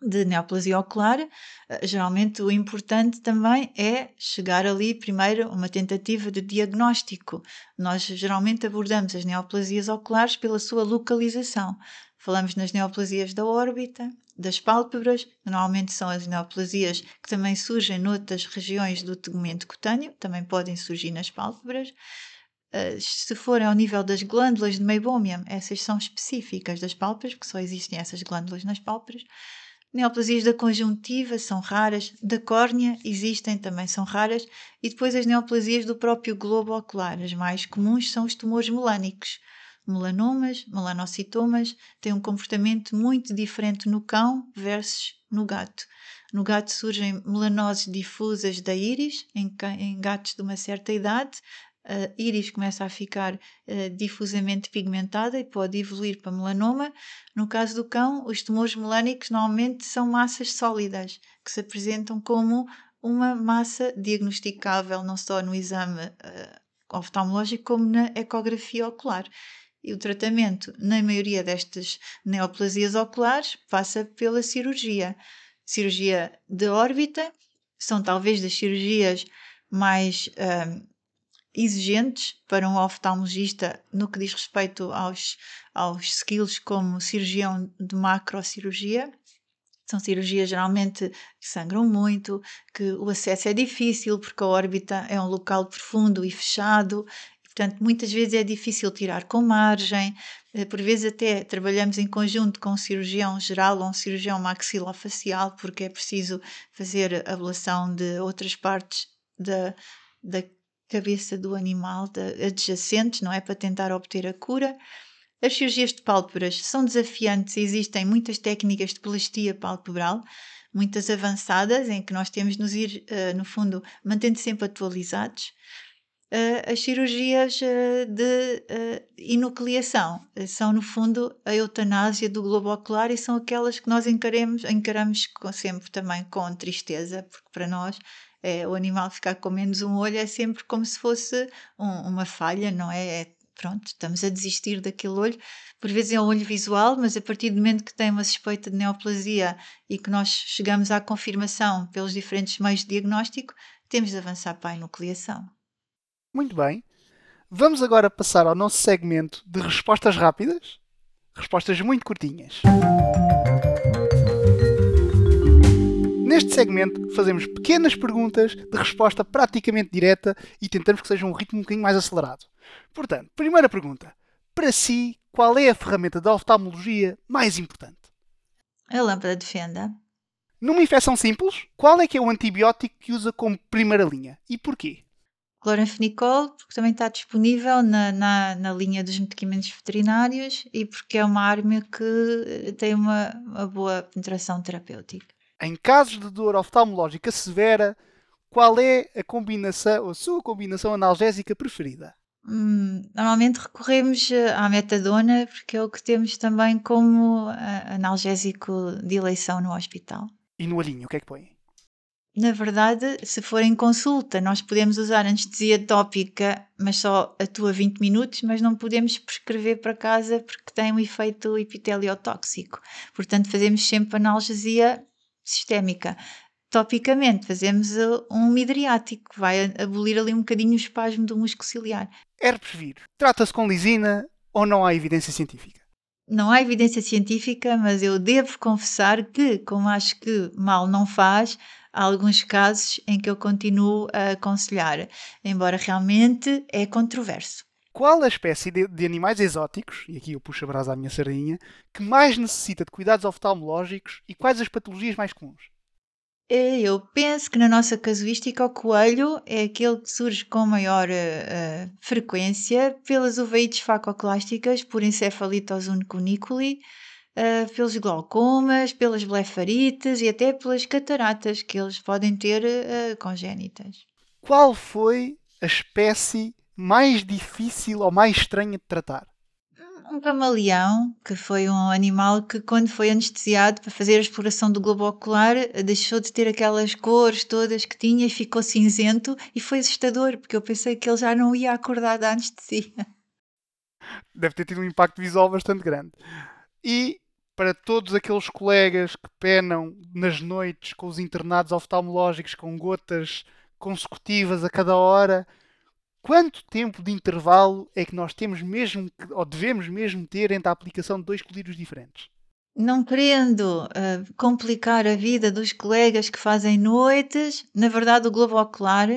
de neoplasia ocular, eh, geralmente o importante também é chegar ali primeiro uma tentativa de diagnóstico. Nós geralmente abordamos as neoplasias oculares pela sua localização. Falamos nas neoplasias da órbita, das pálpebras, normalmente são as neoplasias que também surgem noutras regiões do tegumento cutâneo, também podem surgir nas pálpebras. Uh, se forem ao nível das glândulas de Meibomian, essas são específicas das pálpebras, porque só existem essas glândulas nas pálpebras. Neoplasias da conjuntiva são raras, da córnea existem, também são raras, e depois as neoplasias do próprio globo ocular. As mais comuns são os tumores melânicos. Melanomas, melanocitomas, têm um comportamento muito diferente no cão versus no gato. No gato surgem melanoses difusas da íris, em gatos de uma certa idade, a íris começa a ficar uh, difusamente pigmentada e pode evoluir para melanoma. No caso do cão, os tumores melânicos normalmente são massas sólidas, que se apresentam como uma massa diagnosticável não só no exame uh, oftalmológico como na ecografia ocular. E o tratamento, na maioria destas neoplasias oculares, passa pela cirurgia. Cirurgia de órbita são talvez das cirurgias mais uh, exigentes para um oftalmologista no que diz respeito aos, aos skills como cirurgião de macrocirurgia. São cirurgias geralmente que sangram muito, que o acesso é difícil porque a órbita é um local profundo e fechado, portanto muitas vezes é difícil tirar com margem, eh, por vezes até trabalhamos em conjunto com um cirurgião geral ou um cirurgião maxilofacial porque é preciso fazer ablação de outras partes da, da cabeça do animal de, adjacentes, não é? Para tentar obter a cura. As cirurgias de pálpebras são desafiantes, existem muitas técnicas de plastia palpebral, muitas avançadas, em que nós temos de nos ir, uh, no fundo, mantendo sempre atualizados. Uh, as cirurgias uh, de enucleação são, no fundo, a eutanásia do globo ocular e são aquelas que nós encaremos, encaramos sempre também com tristeza, porque para nós é, o animal ficar com menos um olho é sempre como se fosse um, uma falha, não é? é? Pronto, estamos a desistir daquele olho. Por vezes é um olho visual, mas a partir do momento que tem uma suspeita de neoplasia e que nós chegamos à confirmação pelos diferentes meios de diagnóstico, temos de avançar para a enucleação. Muito bem. Vamos agora passar ao nosso segmento de respostas rápidas. Respostas muito curtinhas. Neste segmento, fazemos pequenas perguntas de resposta praticamente direta e tentamos que seja um ritmo um bocadinho mais acelerado. Portanto, primeira pergunta. Para si, qual é a ferramenta da oftalmologia mais importante? A lâmpada de fenda. Numa infecção simples, qual é que é o antibiótico que usa como primeira linha e porquê? Cloranfenicol, porque também está disponível na, na, na, linha dos medicamentos veterinários e porque é uma arma que tem uma, uma boa penetração terapêutica. Em casos de dor oftalmológica severa, qual é a combinação, a sua combinação analgésica preferida? Hum, normalmente recorremos eh, à metadona porque é o que temos também como eh, analgésico de eleição no hospital. E no olhinho, o que é que põe? Na verdade, se for em consulta, nós podemos usar anestesia tópica, mas só atua 20 minutos, mas não podemos prescrever para casa porque tem um efeito epiteliotóxico. Portanto, fazemos sempre analgesia sistémica. Topicamente, fazemos uh, um midriático, vai abolir ali um bocadinho o espasmo do músculo ciliar. Herpes vírus, trata-se com lisina ou não há evidência científica? Não há evidência científica, mas eu devo confessar que, como acho que mal não faz, há alguns casos em que eu continuo a aconselhar, embora realmente é controverso. Qual a espécie de, de, animais exóticos, e aqui eu puxo a brasa à minha sardinha, que mais necessita de cuidados oftalmológicos e quais as patologias mais comuns? É, eu penso que na nossa casuística o coelho é aquele que surge com maior uh, frequência pelas uveites facoclásticas, por encefalitos unicuniculi, uh, pelos glaucomas, pelas blefarites e até pelas cataratas que eles podem ter uh, congénitas. Qual foi a espécie mais difícil ou mais estranha de tratar? Um camaleão, que foi um animal que, quando foi anestesiado para fazer a exploração do globo ocular, deixou de ter aquelas cores todas que tinha e ficou cinzento e foi assustador, porque eu pensei que ele já não ia acordar da anestesia. Deve ter tido um impacto visual bastante grande. E para todos aqueles colegas que penam nas noites com os internados oftalmológicos com gotas consecutivas a cada hora, quanto tempo de intervalo é que nós temos mesmo, ou devemos mesmo ter entre a aplicação de dois colírios diferentes? Não querendo uh, complicar a vida dos colegas que fazem noites, na verdade o globo ocular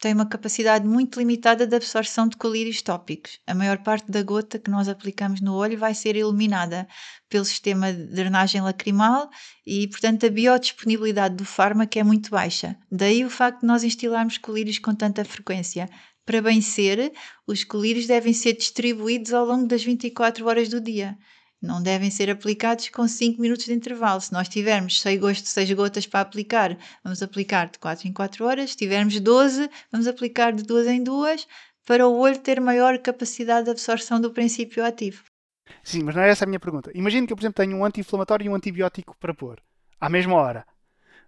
tem uma capacidade muito limitada de absorção de colírios tópicos. A maior parte da gota que nós aplicamos no olho vai ser eliminada pelo sistema de drenagem lacrimal e, portanto, a biodisponibilidade do fármaco é muito baixa. Daí o facto de nós instilarmos colírios com tanta frequência. Para bem ser, os colírios devem ser distribuídos ao longo das 24 horas do dia. Não devem ser aplicados com 5 minutos de intervalo. Se nós tivermos 6 gostos, 6 gotas para aplicar, vamos aplicar de 4 em 4 horas. Se tivermos 12, vamos aplicar de 2 em 2 para o olho ter maior capacidade de absorção do princípio ativo. Sim, mas não é essa a minha pergunta. Imagino que eu, por exemplo, tenho um anti-inflamatório e um antibiótico para pôr, à mesma hora.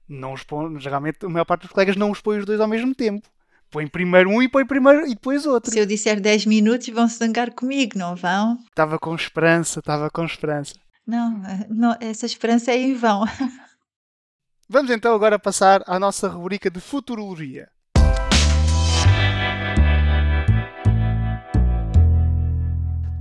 Não os põe, geralmente a maior parte dos colegas não os põe os dois ao mesmo tempo. Põe primeiro um e põe primeiro e depois outro. Se eu disser 10 minutos, vão se zangar comigo, não vão? Estava com esperança, estava com esperança. Não, não, essa esperança é em vão. (laughs) Vamos então agora passar à nossa rubrica de futurologia.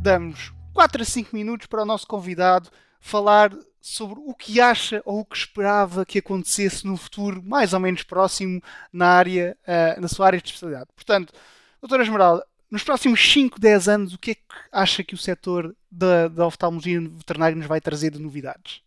Damos 4 a 5 minutos para o nosso convidado falar sobre o que acha ou o que esperava que acontecesse no futuro mais ou menos próximo na área, uh, na sua área de especialidade. Portanto, doutora Esmeralda, nos próximos 5, 10 anos, o que é que acha que o setor da, da oftalmologia veterinária nos vai trazer de novidades?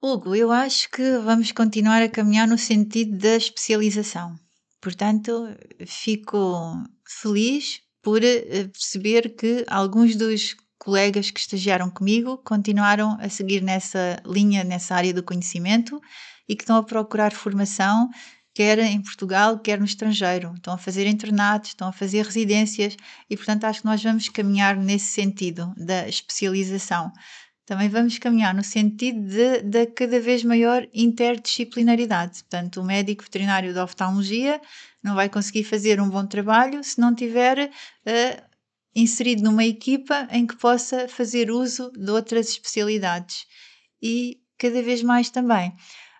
Hugo, eu acho que vamos continuar a caminhar no sentido da especialização. Portanto, fico feliz por eh, perceber que alguns dos colegas que estagiaram comigo continuaram a seguir nessa linha, nessa área do conhecimento e que estão a procurar formação, quer em Portugal, quer no estrangeiro. Estão a fazer internatos, estão a fazer residências e, portanto, acho que nós vamos caminhar nesse sentido da especialização. Também vamos caminhar no sentido da cada vez maior interdisciplinaridade. Portanto, o médico veterinário da oftalmologia não vai conseguir fazer um bom trabalho se não tiver uh, inserido numa equipa em que possa fazer uso de outras especialidades. E cada vez mais também.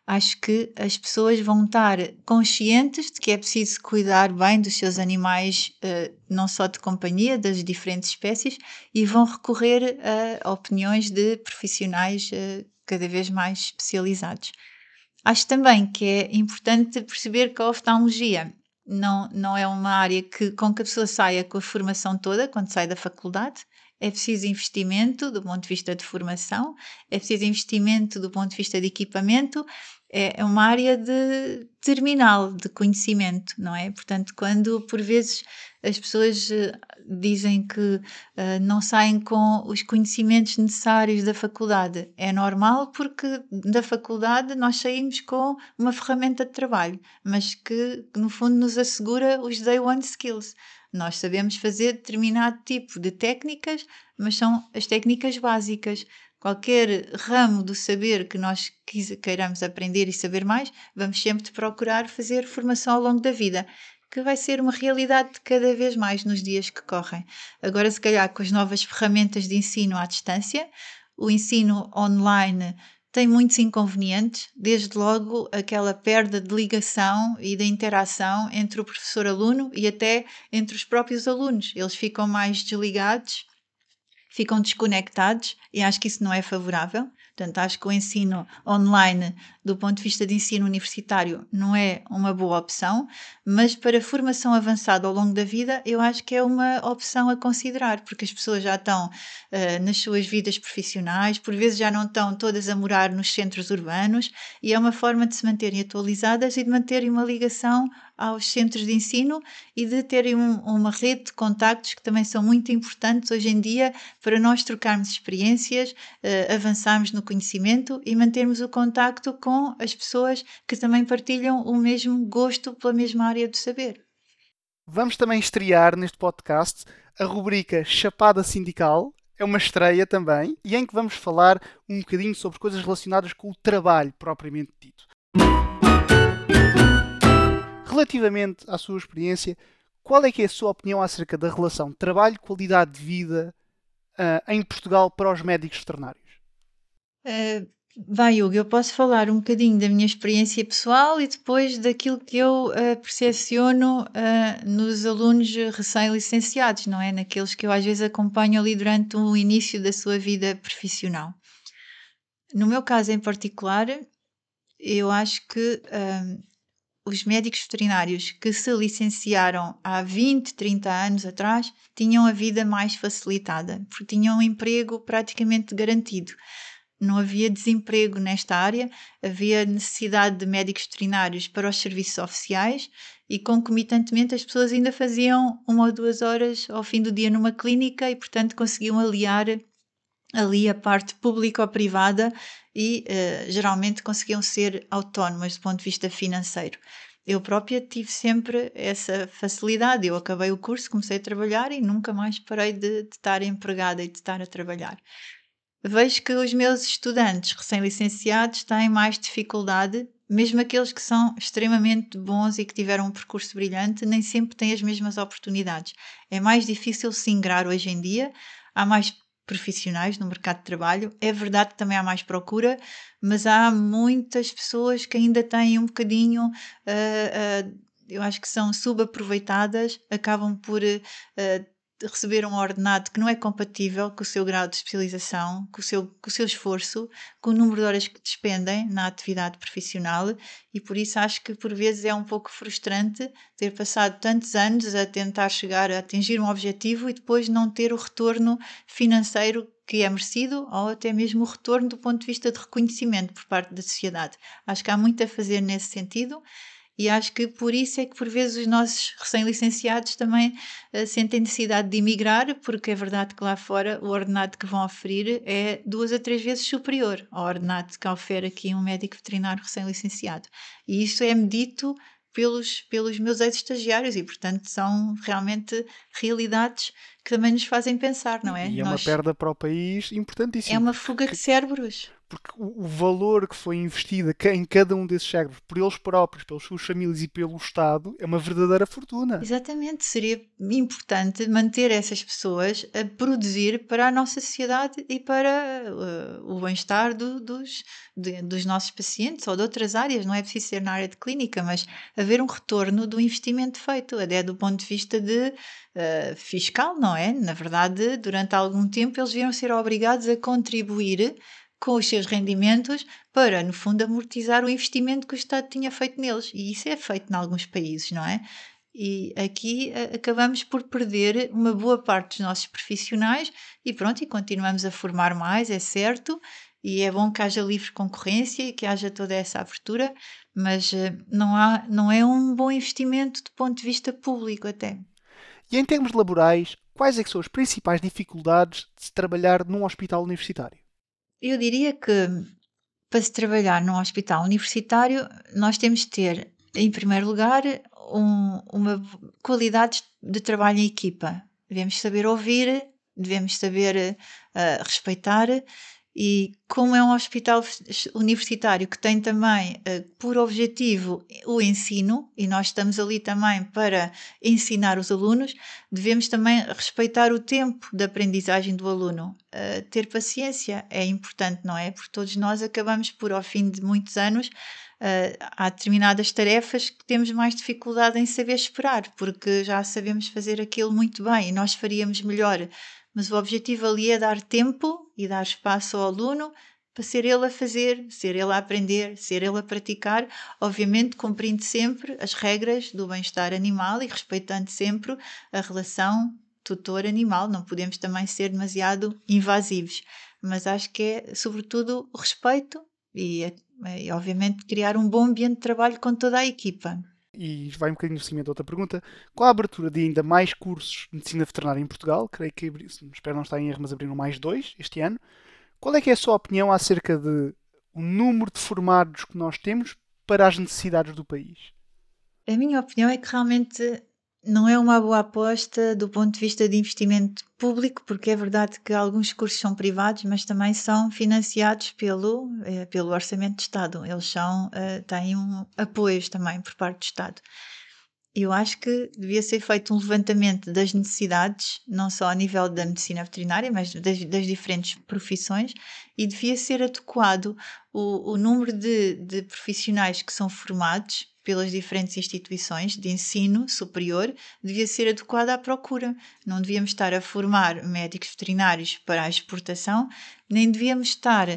Acho que as pessoas vão estar conscientes de que é preciso cuidar bem dos seus animais, uh, não só de companhia, das diferentes espécies, e vão recorrer a opiniões de profissionais uh, cada vez mais especializados. Acho também que é importante perceber que a oftalmologia não, não é uma área que, com que a pessoa saia com a formação toda quando sai da faculdade. É preciso investimento do ponto de vista de formação, é preciso investimento do ponto de vista de equipamento, é, é uma área de terminal de conhecimento, não é? Portanto, quando por vezes as pessoas eh, dizem que uh, não saem com os conhecimentos necessários da faculdade, é normal porque da faculdade nós saímos com uma ferramenta de trabalho, mas que no fundo nos assegura os day one skills. Nós sabemos fazer determinado tipo de técnicas, mas são as técnicas básicas. Qualquer ramo do saber que nós queiramos aprender e saber mais, vamos sempre procurar fazer formação ao longo da vida, que vai ser uma realidade de cada vez mais nos dias que correm. Agora, se calhar, com as novas ferramentas de ensino à distância, o ensino online tem muitos inconvenientes, desde logo aquela perda de ligação e da interação entre o professor-aluno e até entre os próprios alunos. Eles ficam mais desligados ficam desconectados e acho que isso não é favorável. Portanto, acho que o ensino online, do ponto de vista de ensino universitário, não é uma boa opção, mas para formação avançada ao longo da vida, eu acho que é uma opção a considerar, porque as pessoas já estão uh, nas suas vidas profissionais, por vezes já não estão todas a morar nos centros urbanos, e é uma forma de se manterem atualizadas e de manterem uma ligação aos centros de ensino e de terem um, uma rede de contactos que também são muito importantes hoje em dia para nós trocarmos experiências, uh, avançarmos no conhecimento e mantermos o contacto com as pessoas que também partilham o mesmo gosto pela mesma área do saber. Vamos também estrear neste podcast a rubrica Chapada Sindical, é uma estreia também, e em que vamos falar um bocadinho sobre coisas relacionadas com o trabalho propriamente dito. Relativamente à sua experiência, qual é que é a sua opinião acerca da relação trabalho-qualidade de vida uh, em Portugal para os médicos veterinários? Uh, vai, Hugo, eu posso falar um bocadinho da minha experiência pessoal e depois daquilo que eu uh, percepciono uh, nos alunos recém-licenciados, não é? Naqueles que eu às vezes acompanho ali durante o início da sua vida profissional. No meu caso em particular, eu acho que uh, os médicos veterinários que se licenciaram há 20, 30 anos atrás tinham a vida mais facilitada, porque tinham um emprego praticamente garantido. Não havia desemprego nesta área, havia necessidade de médicos veterinários para os serviços oficiais e, concomitantemente, as pessoas ainda faziam uma ou duas horas ao fim do dia numa clínica e, portanto, conseguiam aliar ali a parte pública ou privada e uh, geralmente conseguiam ser autónomas do ponto de vista financeiro. Eu própria tive sempre essa facilidade. Eu acabei o curso, comecei a trabalhar e nunca mais parei de, de estar empregada e de estar a trabalhar. Vejo que os meus estudantes recém-licenciados têm mais dificuldade, mesmo aqueles que são extremamente bons e que tiveram um percurso brilhante, nem sempre têm as mesmas oportunidades. É mais difícil se ingrar hoje em dia, há mais profissionais no mercado de trabalho. É verdade que também há mais procura, mas há muitas pessoas que ainda têm um bocadinho. Uh, uh, eu acho que são subaproveitadas, acabam por uh, receber um ordenado que não é compatível com o seu grau de especialização, com o seu, com o seu esforço, com o número de horas que despendem na atividade profissional e por isso acho que por vezes é um pouco frustrante ter passado tantos anos a tentar chegar a atingir um objetivo e depois não ter o retorno financeiro que é merecido ou até mesmo o retorno do ponto de vista de reconhecimento por parte da sociedade. Acho que há muito a fazer nesse sentido e acho que por isso é que por vezes os nossos recém-licenciados também uh, sentem necessidade de emigrar, porque é verdade que lá fora o ordenado que vão oferir é duas a três vezes superior ao ordenado que oferece aqui um médico veterinário recém-licenciado. E isso é medito pelos, pelos meus ex-estagiários e, portanto, são realmente realidades que também nos fazem pensar, não é? E é Nós... uma perda para o país importantíssima. É uma fuga de cérebros porque o, o, valor que foi investido em cada um desses cérebros, por eles próprios, pelas suas famílias e pelo Estado, é uma verdadeira fortuna. Exatamente, seria importante manter essas pessoas a produzir para a nossa sociedade e para uh, o bem-estar do, dos, de, dos nossos pacientes ou de outras áreas, não é preciso ser na área de clínica, mas haver um retorno do investimento feito, até do ponto de vista de Uh, fiscal, não é? Na verdade, durante algum tempo eles viram ser obrigados a contribuir com os seus rendimentos para, no fundo, amortizar o investimento que o Estado tinha feito neles. E isso é feito em alguns países, não é? E aqui acabamos por perder uma boa parte dos nossos profissionais e pronto, e continuamos a formar mais, é certo, e é bom que haja livre concorrência e que haja toda essa abertura, mas eh, não, há, não é um bom investimento do ponto de vista público até. E em termos laborais, quais é são as principais dificuldades de se trabalhar num hospital universitário? Eu diria que para se trabalhar num hospital universitário, nós temos de ter, em primeiro lugar, um, uma qualidade de trabalho em equipa. Devemos saber ouvir, devemos saber uh, respeitar e como é um hospital universitário que tem também uh, por objetivo o ensino, e nós estamos ali também para ensinar os alunos, devemos também respeitar o tempo de aprendizagem do aluno. Uh, ter paciência é importante, não é? Porque todos nós acabamos por, ao fim de muitos anos, uh, há determinadas tarefas que temos mais dificuldade em saber esperar, porque já sabemos fazer aquilo muito bem e nós faríamos melhor mas o objetivo ali é dar tempo e dar espaço ao aluno para ser ele a fazer, ser ele a aprender, ser ele a praticar, obviamente cumprindo sempre as regras do bem-estar animal e respeitando sempre a relação tutor-animal. Não podemos também ser demasiado invasivos, mas acho que é sobretudo o respeito e, e obviamente criar um bom ambiente de trabalho com toda a equipa e vai um bocadinho no seguimento da outra pergunta, com a abertura de ainda mais cursos de medicina veterinária em Portugal, creio que, espero não estar em erro, mas abriram mais dois este ano, qual é que é a sua opinião acerca de o número de formados que nós temos para as necessidades do país? A minha opinião é que realmente não é uma boa aposta do ponto de vista de investimento público, porque é verdade que alguns cursos são privados, mas também são financiados pelo, eh, pelo Orçamento de Estado. Eles são, eh, têm um apoios também por parte do Estado. Eu acho que devia ser feito um levantamento das necessidades, não só a nível da medicina veterinária, mas das, das diferentes profissões, e devia ser adequado o, o número de, de profissionais que são formados pelas diferentes instituições de ensino superior devia ser adequada à procura. Não devíamos estar a formar médicos veterinários para a exportação, nem devíamos estar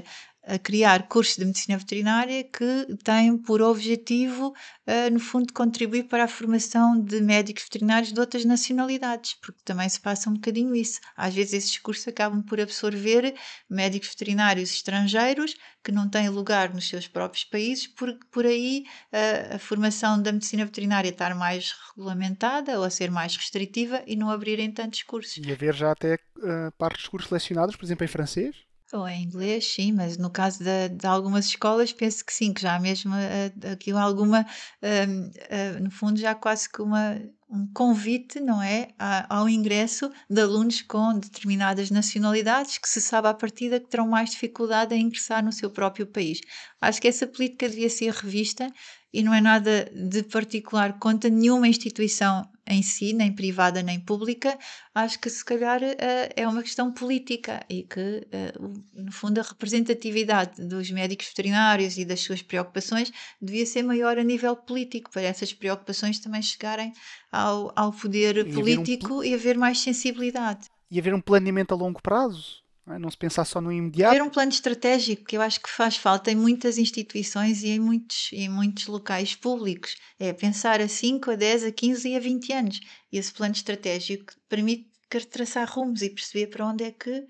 a criar cursos de medicina veterinária que têm por objetivo, uh, no fundo, contribuir para a formação de médicos veterinários de outras nacionalidades, porque também se passa um bocadinho isso. Às vezes esses cursos acabam por absorver médicos veterinários estrangeiros que não têm lugar nos seus próprios países, por, por aí uh, a formação da medicina veterinária estar mais regulamentada ou a ser mais restritiva e não abrirem tantos cursos. E haver já até uh, partes de cursos selecionados, por exemplo, em francês? Ou em inglês, sim, mas no caso de, de algumas escolas, penso que sim, que já mesmo uh, aqui alguma, uh, uh, no fundo, já quase que uma, um convite, não é? A, ao ingresso de alunos com determinadas nacionalidades que se sabe à partida que terão mais dificuldade em ingressar no seu próprio país. Acho que essa política devia ser revista e não é nada de particular contra nenhuma instituição em si, nem privada nem pública, acho que se calhar uh, é uma questão política e que, uh, no fundo, a representatividade dos médicos veterinários e das suas preocupações devia ser maior a nível político, para essas preocupações também chegarem ao, ao poder e político haver um... e haver mais sensibilidade. E haver um planeamento a longo prazo? É? não se pensar só no imediato. Ter um plano estratégico que eu acho que faz falta em muitas instituições e em muitos, em muitos locais públicos. É pensar a 5, a 10, a 15 e a 20 anos. E esse plano estratégico permite traçar rumos e perceber para onde é que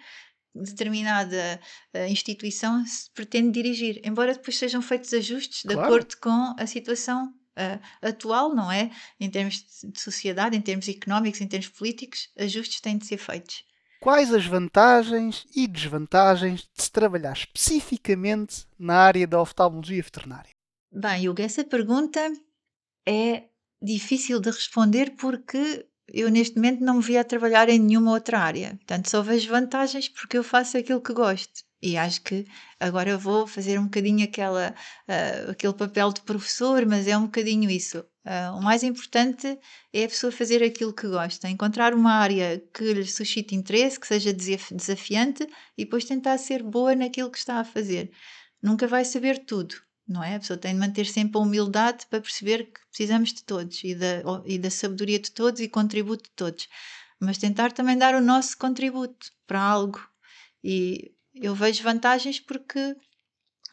determinada uh, instituição se pretende dirigir, embora depois sejam feitos ajustes de acordo com a situação uh, atual, não é? Em termos de sociedade, em termos económicos, em termos políticos, ajustes têm de ser feitos quais as vantagens e desvantagens de se trabalhar especificamente na área da oftalmologia veterinária? Bem, Hugo, essa pergunta é difícil de responder porque eu neste momento não me via a trabalhar em nenhuma outra área. Portanto, só vejo vantagens porque eu faço aquilo que gosto. E acho que agora eu vou fazer um bocadinho aquela, uh, aquele papel de professor, mas é um bocadinho isso. Uh, o mais importante é a pessoa fazer aquilo que gosta, encontrar uma área que lhe suscite interesse, que seja desafiante e depois tentar ser boa naquilo que está a fazer. Nunca vai saber tudo, não é? A pessoa tem de manter sempre a humildade para perceber que precisamos de todos e da, e da sabedoria de todos e contributo de todos, mas tentar também dar o nosso contributo para algo. E eu vejo vantagens porque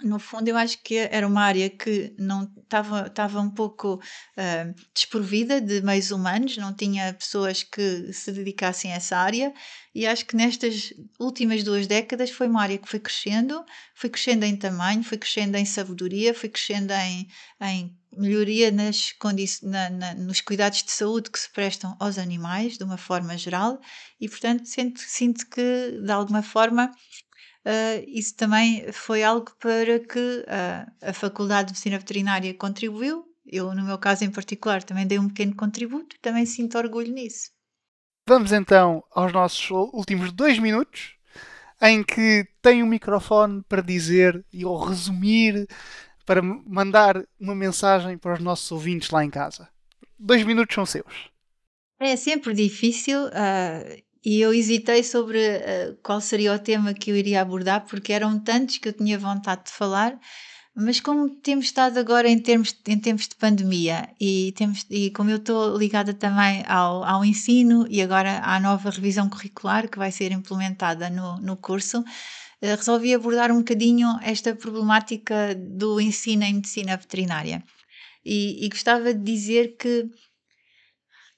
no fundo eu acho que era uma área que não estava estava um pouco uh, desprovida de meios humanos, não tinha pessoas que se dedicassem a essa área e acho que nestas últimas duas décadas foi uma área que foi crescendo, foi crescendo em tamanho, foi crescendo em sabedoria, foi crescendo em, em melhoria nas na, na, nos cuidados de saúde que se prestam aos animais de uma forma geral e portanto sinto, sinto que de alguma forma uh, isso também foi algo para que uh, a Faculdade de Medicina Veterinária contribuiu. Eu, no meu caso em particular, também dei um pequeno contributo e também sinto orgulho nisso. Vamos então aos nossos últimos dois minutos, em que tem um microfone para dizer ou resumir, para mandar uma mensagem para os nossos ouvintes lá em casa. Dois minutos são seus. É sempre difícil. Uh, e eu hesitei sobre uh, qual seria o tema que eu iria abordar, porque eram tantos que eu tinha vontade de falar, mas como temos estado agora em, termos, em tempos de pandemia e, temos, e como eu estou ligada também ao, ao ensino e agora à nova revisão curricular que vai ser implementada no, no curso, uh, resolvi abordar um bocadinho esta problemática do ensino em medicina veterinária. E, e gostava de dizer que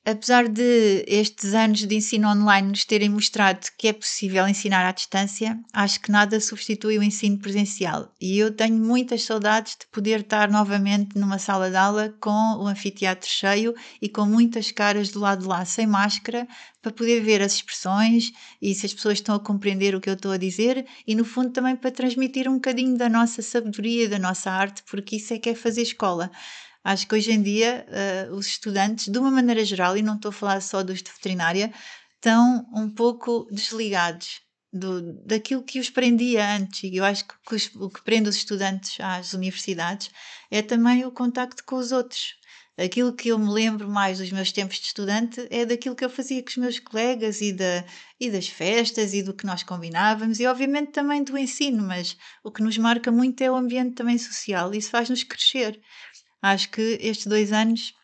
Apesar de estes anos de ensino online nos terem mostrado que é possível ensinar à distância, acho que nada substitui o ensino presencial e eu tenho muitas saudades de poder estar novamente numa sala de aula com o anfiteatro cheio e com muitas caras do lado de lá sem máscara para poder ver as expressões e se as pessoas estão a compreender o que eu estou a dizer e no fundo também para transmitir um bocadinho da nossa sabedoria, da nossa arte, porque isso é que é fazer escola. Acho que hoje em dia uh, os estudantes, de uma maneira geral, e não estou a falar só dos de veterinária, estão um pouco desligados do, daquilo que os prendia antes. E eu acho que os, o que prende os estudantes às universidades é também o contacto com os outros. Aquilo que eu me lembro mais dos meus tempos de estudante é daquilo que eu fazia com os meus colegas e, da, e das festas e do que nós combinávamos e, obviamente, também do ensino, mas o que nos marca muito é o ambiente também social e isso faz-nos crescer. Acho que estes dois anos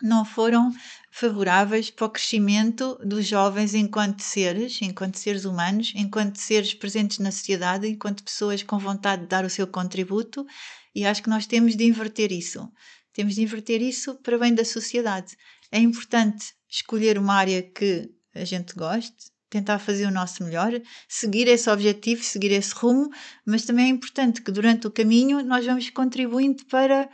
não foram favoráveis para o crescimento dos jovens enquanto seres, enquanto seres humanos, enquanto seres presentes na sociedade, enquanto pessoas com vontade de dar o seu contributo, e acho que nós temos de inverter isso. Temos de inverter isso para bem da sociedade. É importante escolher uma área que a gente goste, tentar fazer o nosso melhor, seguir esse objetivo, seguir esse rumo, mas também é importante que durante o caminho nós vamos contribuindo para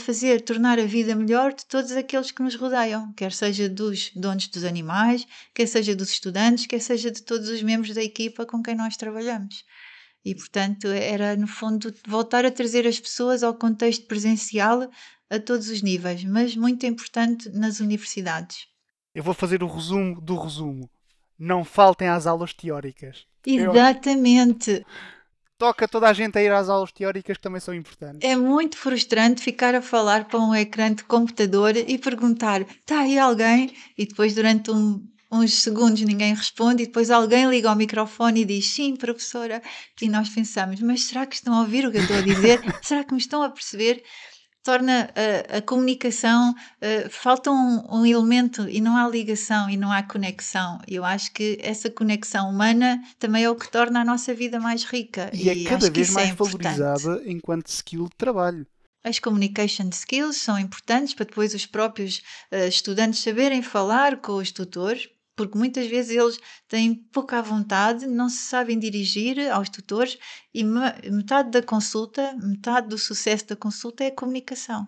fazer, tornar a vida melhor de todos aqueles que nos rodeiam, quer seja dos donos dos animais, quer seja dos estudantes, quer seja de todos os membros da equipa com quem nós trabalhamos. E, portanto, era no fundo voltar a trazer as pessoas ao contexto presencial a todos os níveis, mas muito importante nas universidades. Eu vou fazer o resumo do resumo. Não faltem às aulas teóricas. Exatamente. Eu... Toca toda a gente a ir às aulas teóricas que também são importantes. É muito frustrante ficar a falar para um ecrã de computador e perguntar: está aí alguém? E depois, durante um, uns segundos, ninguém responde, e depois alguém liga ao microfone e diz: Sim, professora. E nós pensamos: Mas será que estão a ouvir o que eu estou a dizer? (laughs) será que me estão a perceber? Torna a, a comunicação, uh, falta um, um, elemento e não há ligação e não há conexão. Eu acho que essa conexão humana também é o que torna a nossa vida mais rica. E, é e é cada vez mais é valorizada enquanto skill de trabalho. As communication skills são importantes para depois os próprios uh, estudantes saberem falar com os tutores, porque muitas vezes eles têm pouca vontade, não se sabem dirigir aos tutores e metade da consulta, metade do sucesso da consulta é a comunicação.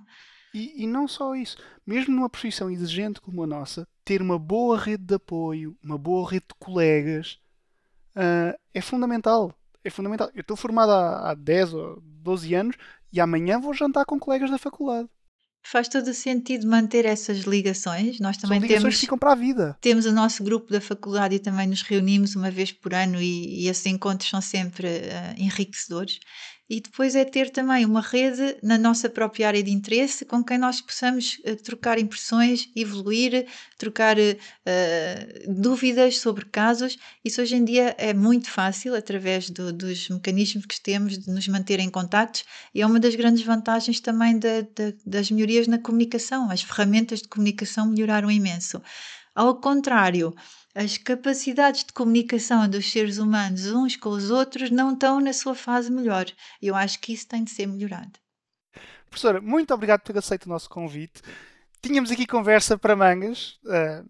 E, e, não só isso, mesmo numa profissão exigente como a nossa, ter uma boa rede de apoio, uma boa rede de colegas uh, é fundamental. É fundamental. Eu estou formado há, há 10 ou 12 anos e amanhã vou jantar com colegas da faculdade. Faz todo o sentido manter essas ligações. Nós também São ligações temos, que ficam para a vida. Temos o nosso grupo da faculdade e também nos reunimos uma vez por ano e, e esses encontros são sempre uh, enriquecedores e depois é ter também uma rede na nossa própria área de interesse com quem nós possamos uh, trocar impressões, evoluir, trocar uh, dúvidas sobre casos. Isso hoje em dia é muito fácil através do, dos mecanismos que temos de nos manter em contactos e é uma das grandes vantagens também da, da, das melhorias na comunicação. As ferramentas de comunicação melhoraram imenso. Ao contrário, as capacidades de comunicação dos seres humanos uns com os outros não estão na sua fase melhor. Eu acho que isso tem de ser melhorado. Professora, muito obrigado por ter aceito o nosso convite. Tínhamos aqui conversa para mangas. Uh,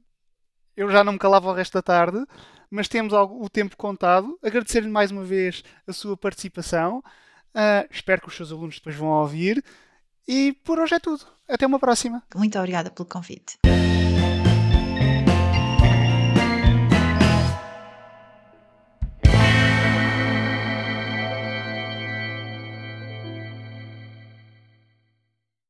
eu já não me calava o resto da tarde, mas temos o tempo contado. Agradecer-lhe mais uma vez a sua participação. Uh, espero que os seus alunos depois vão ouvir. E por hoje é tudo. Até uma próxima. Muito obrigada pelo convite.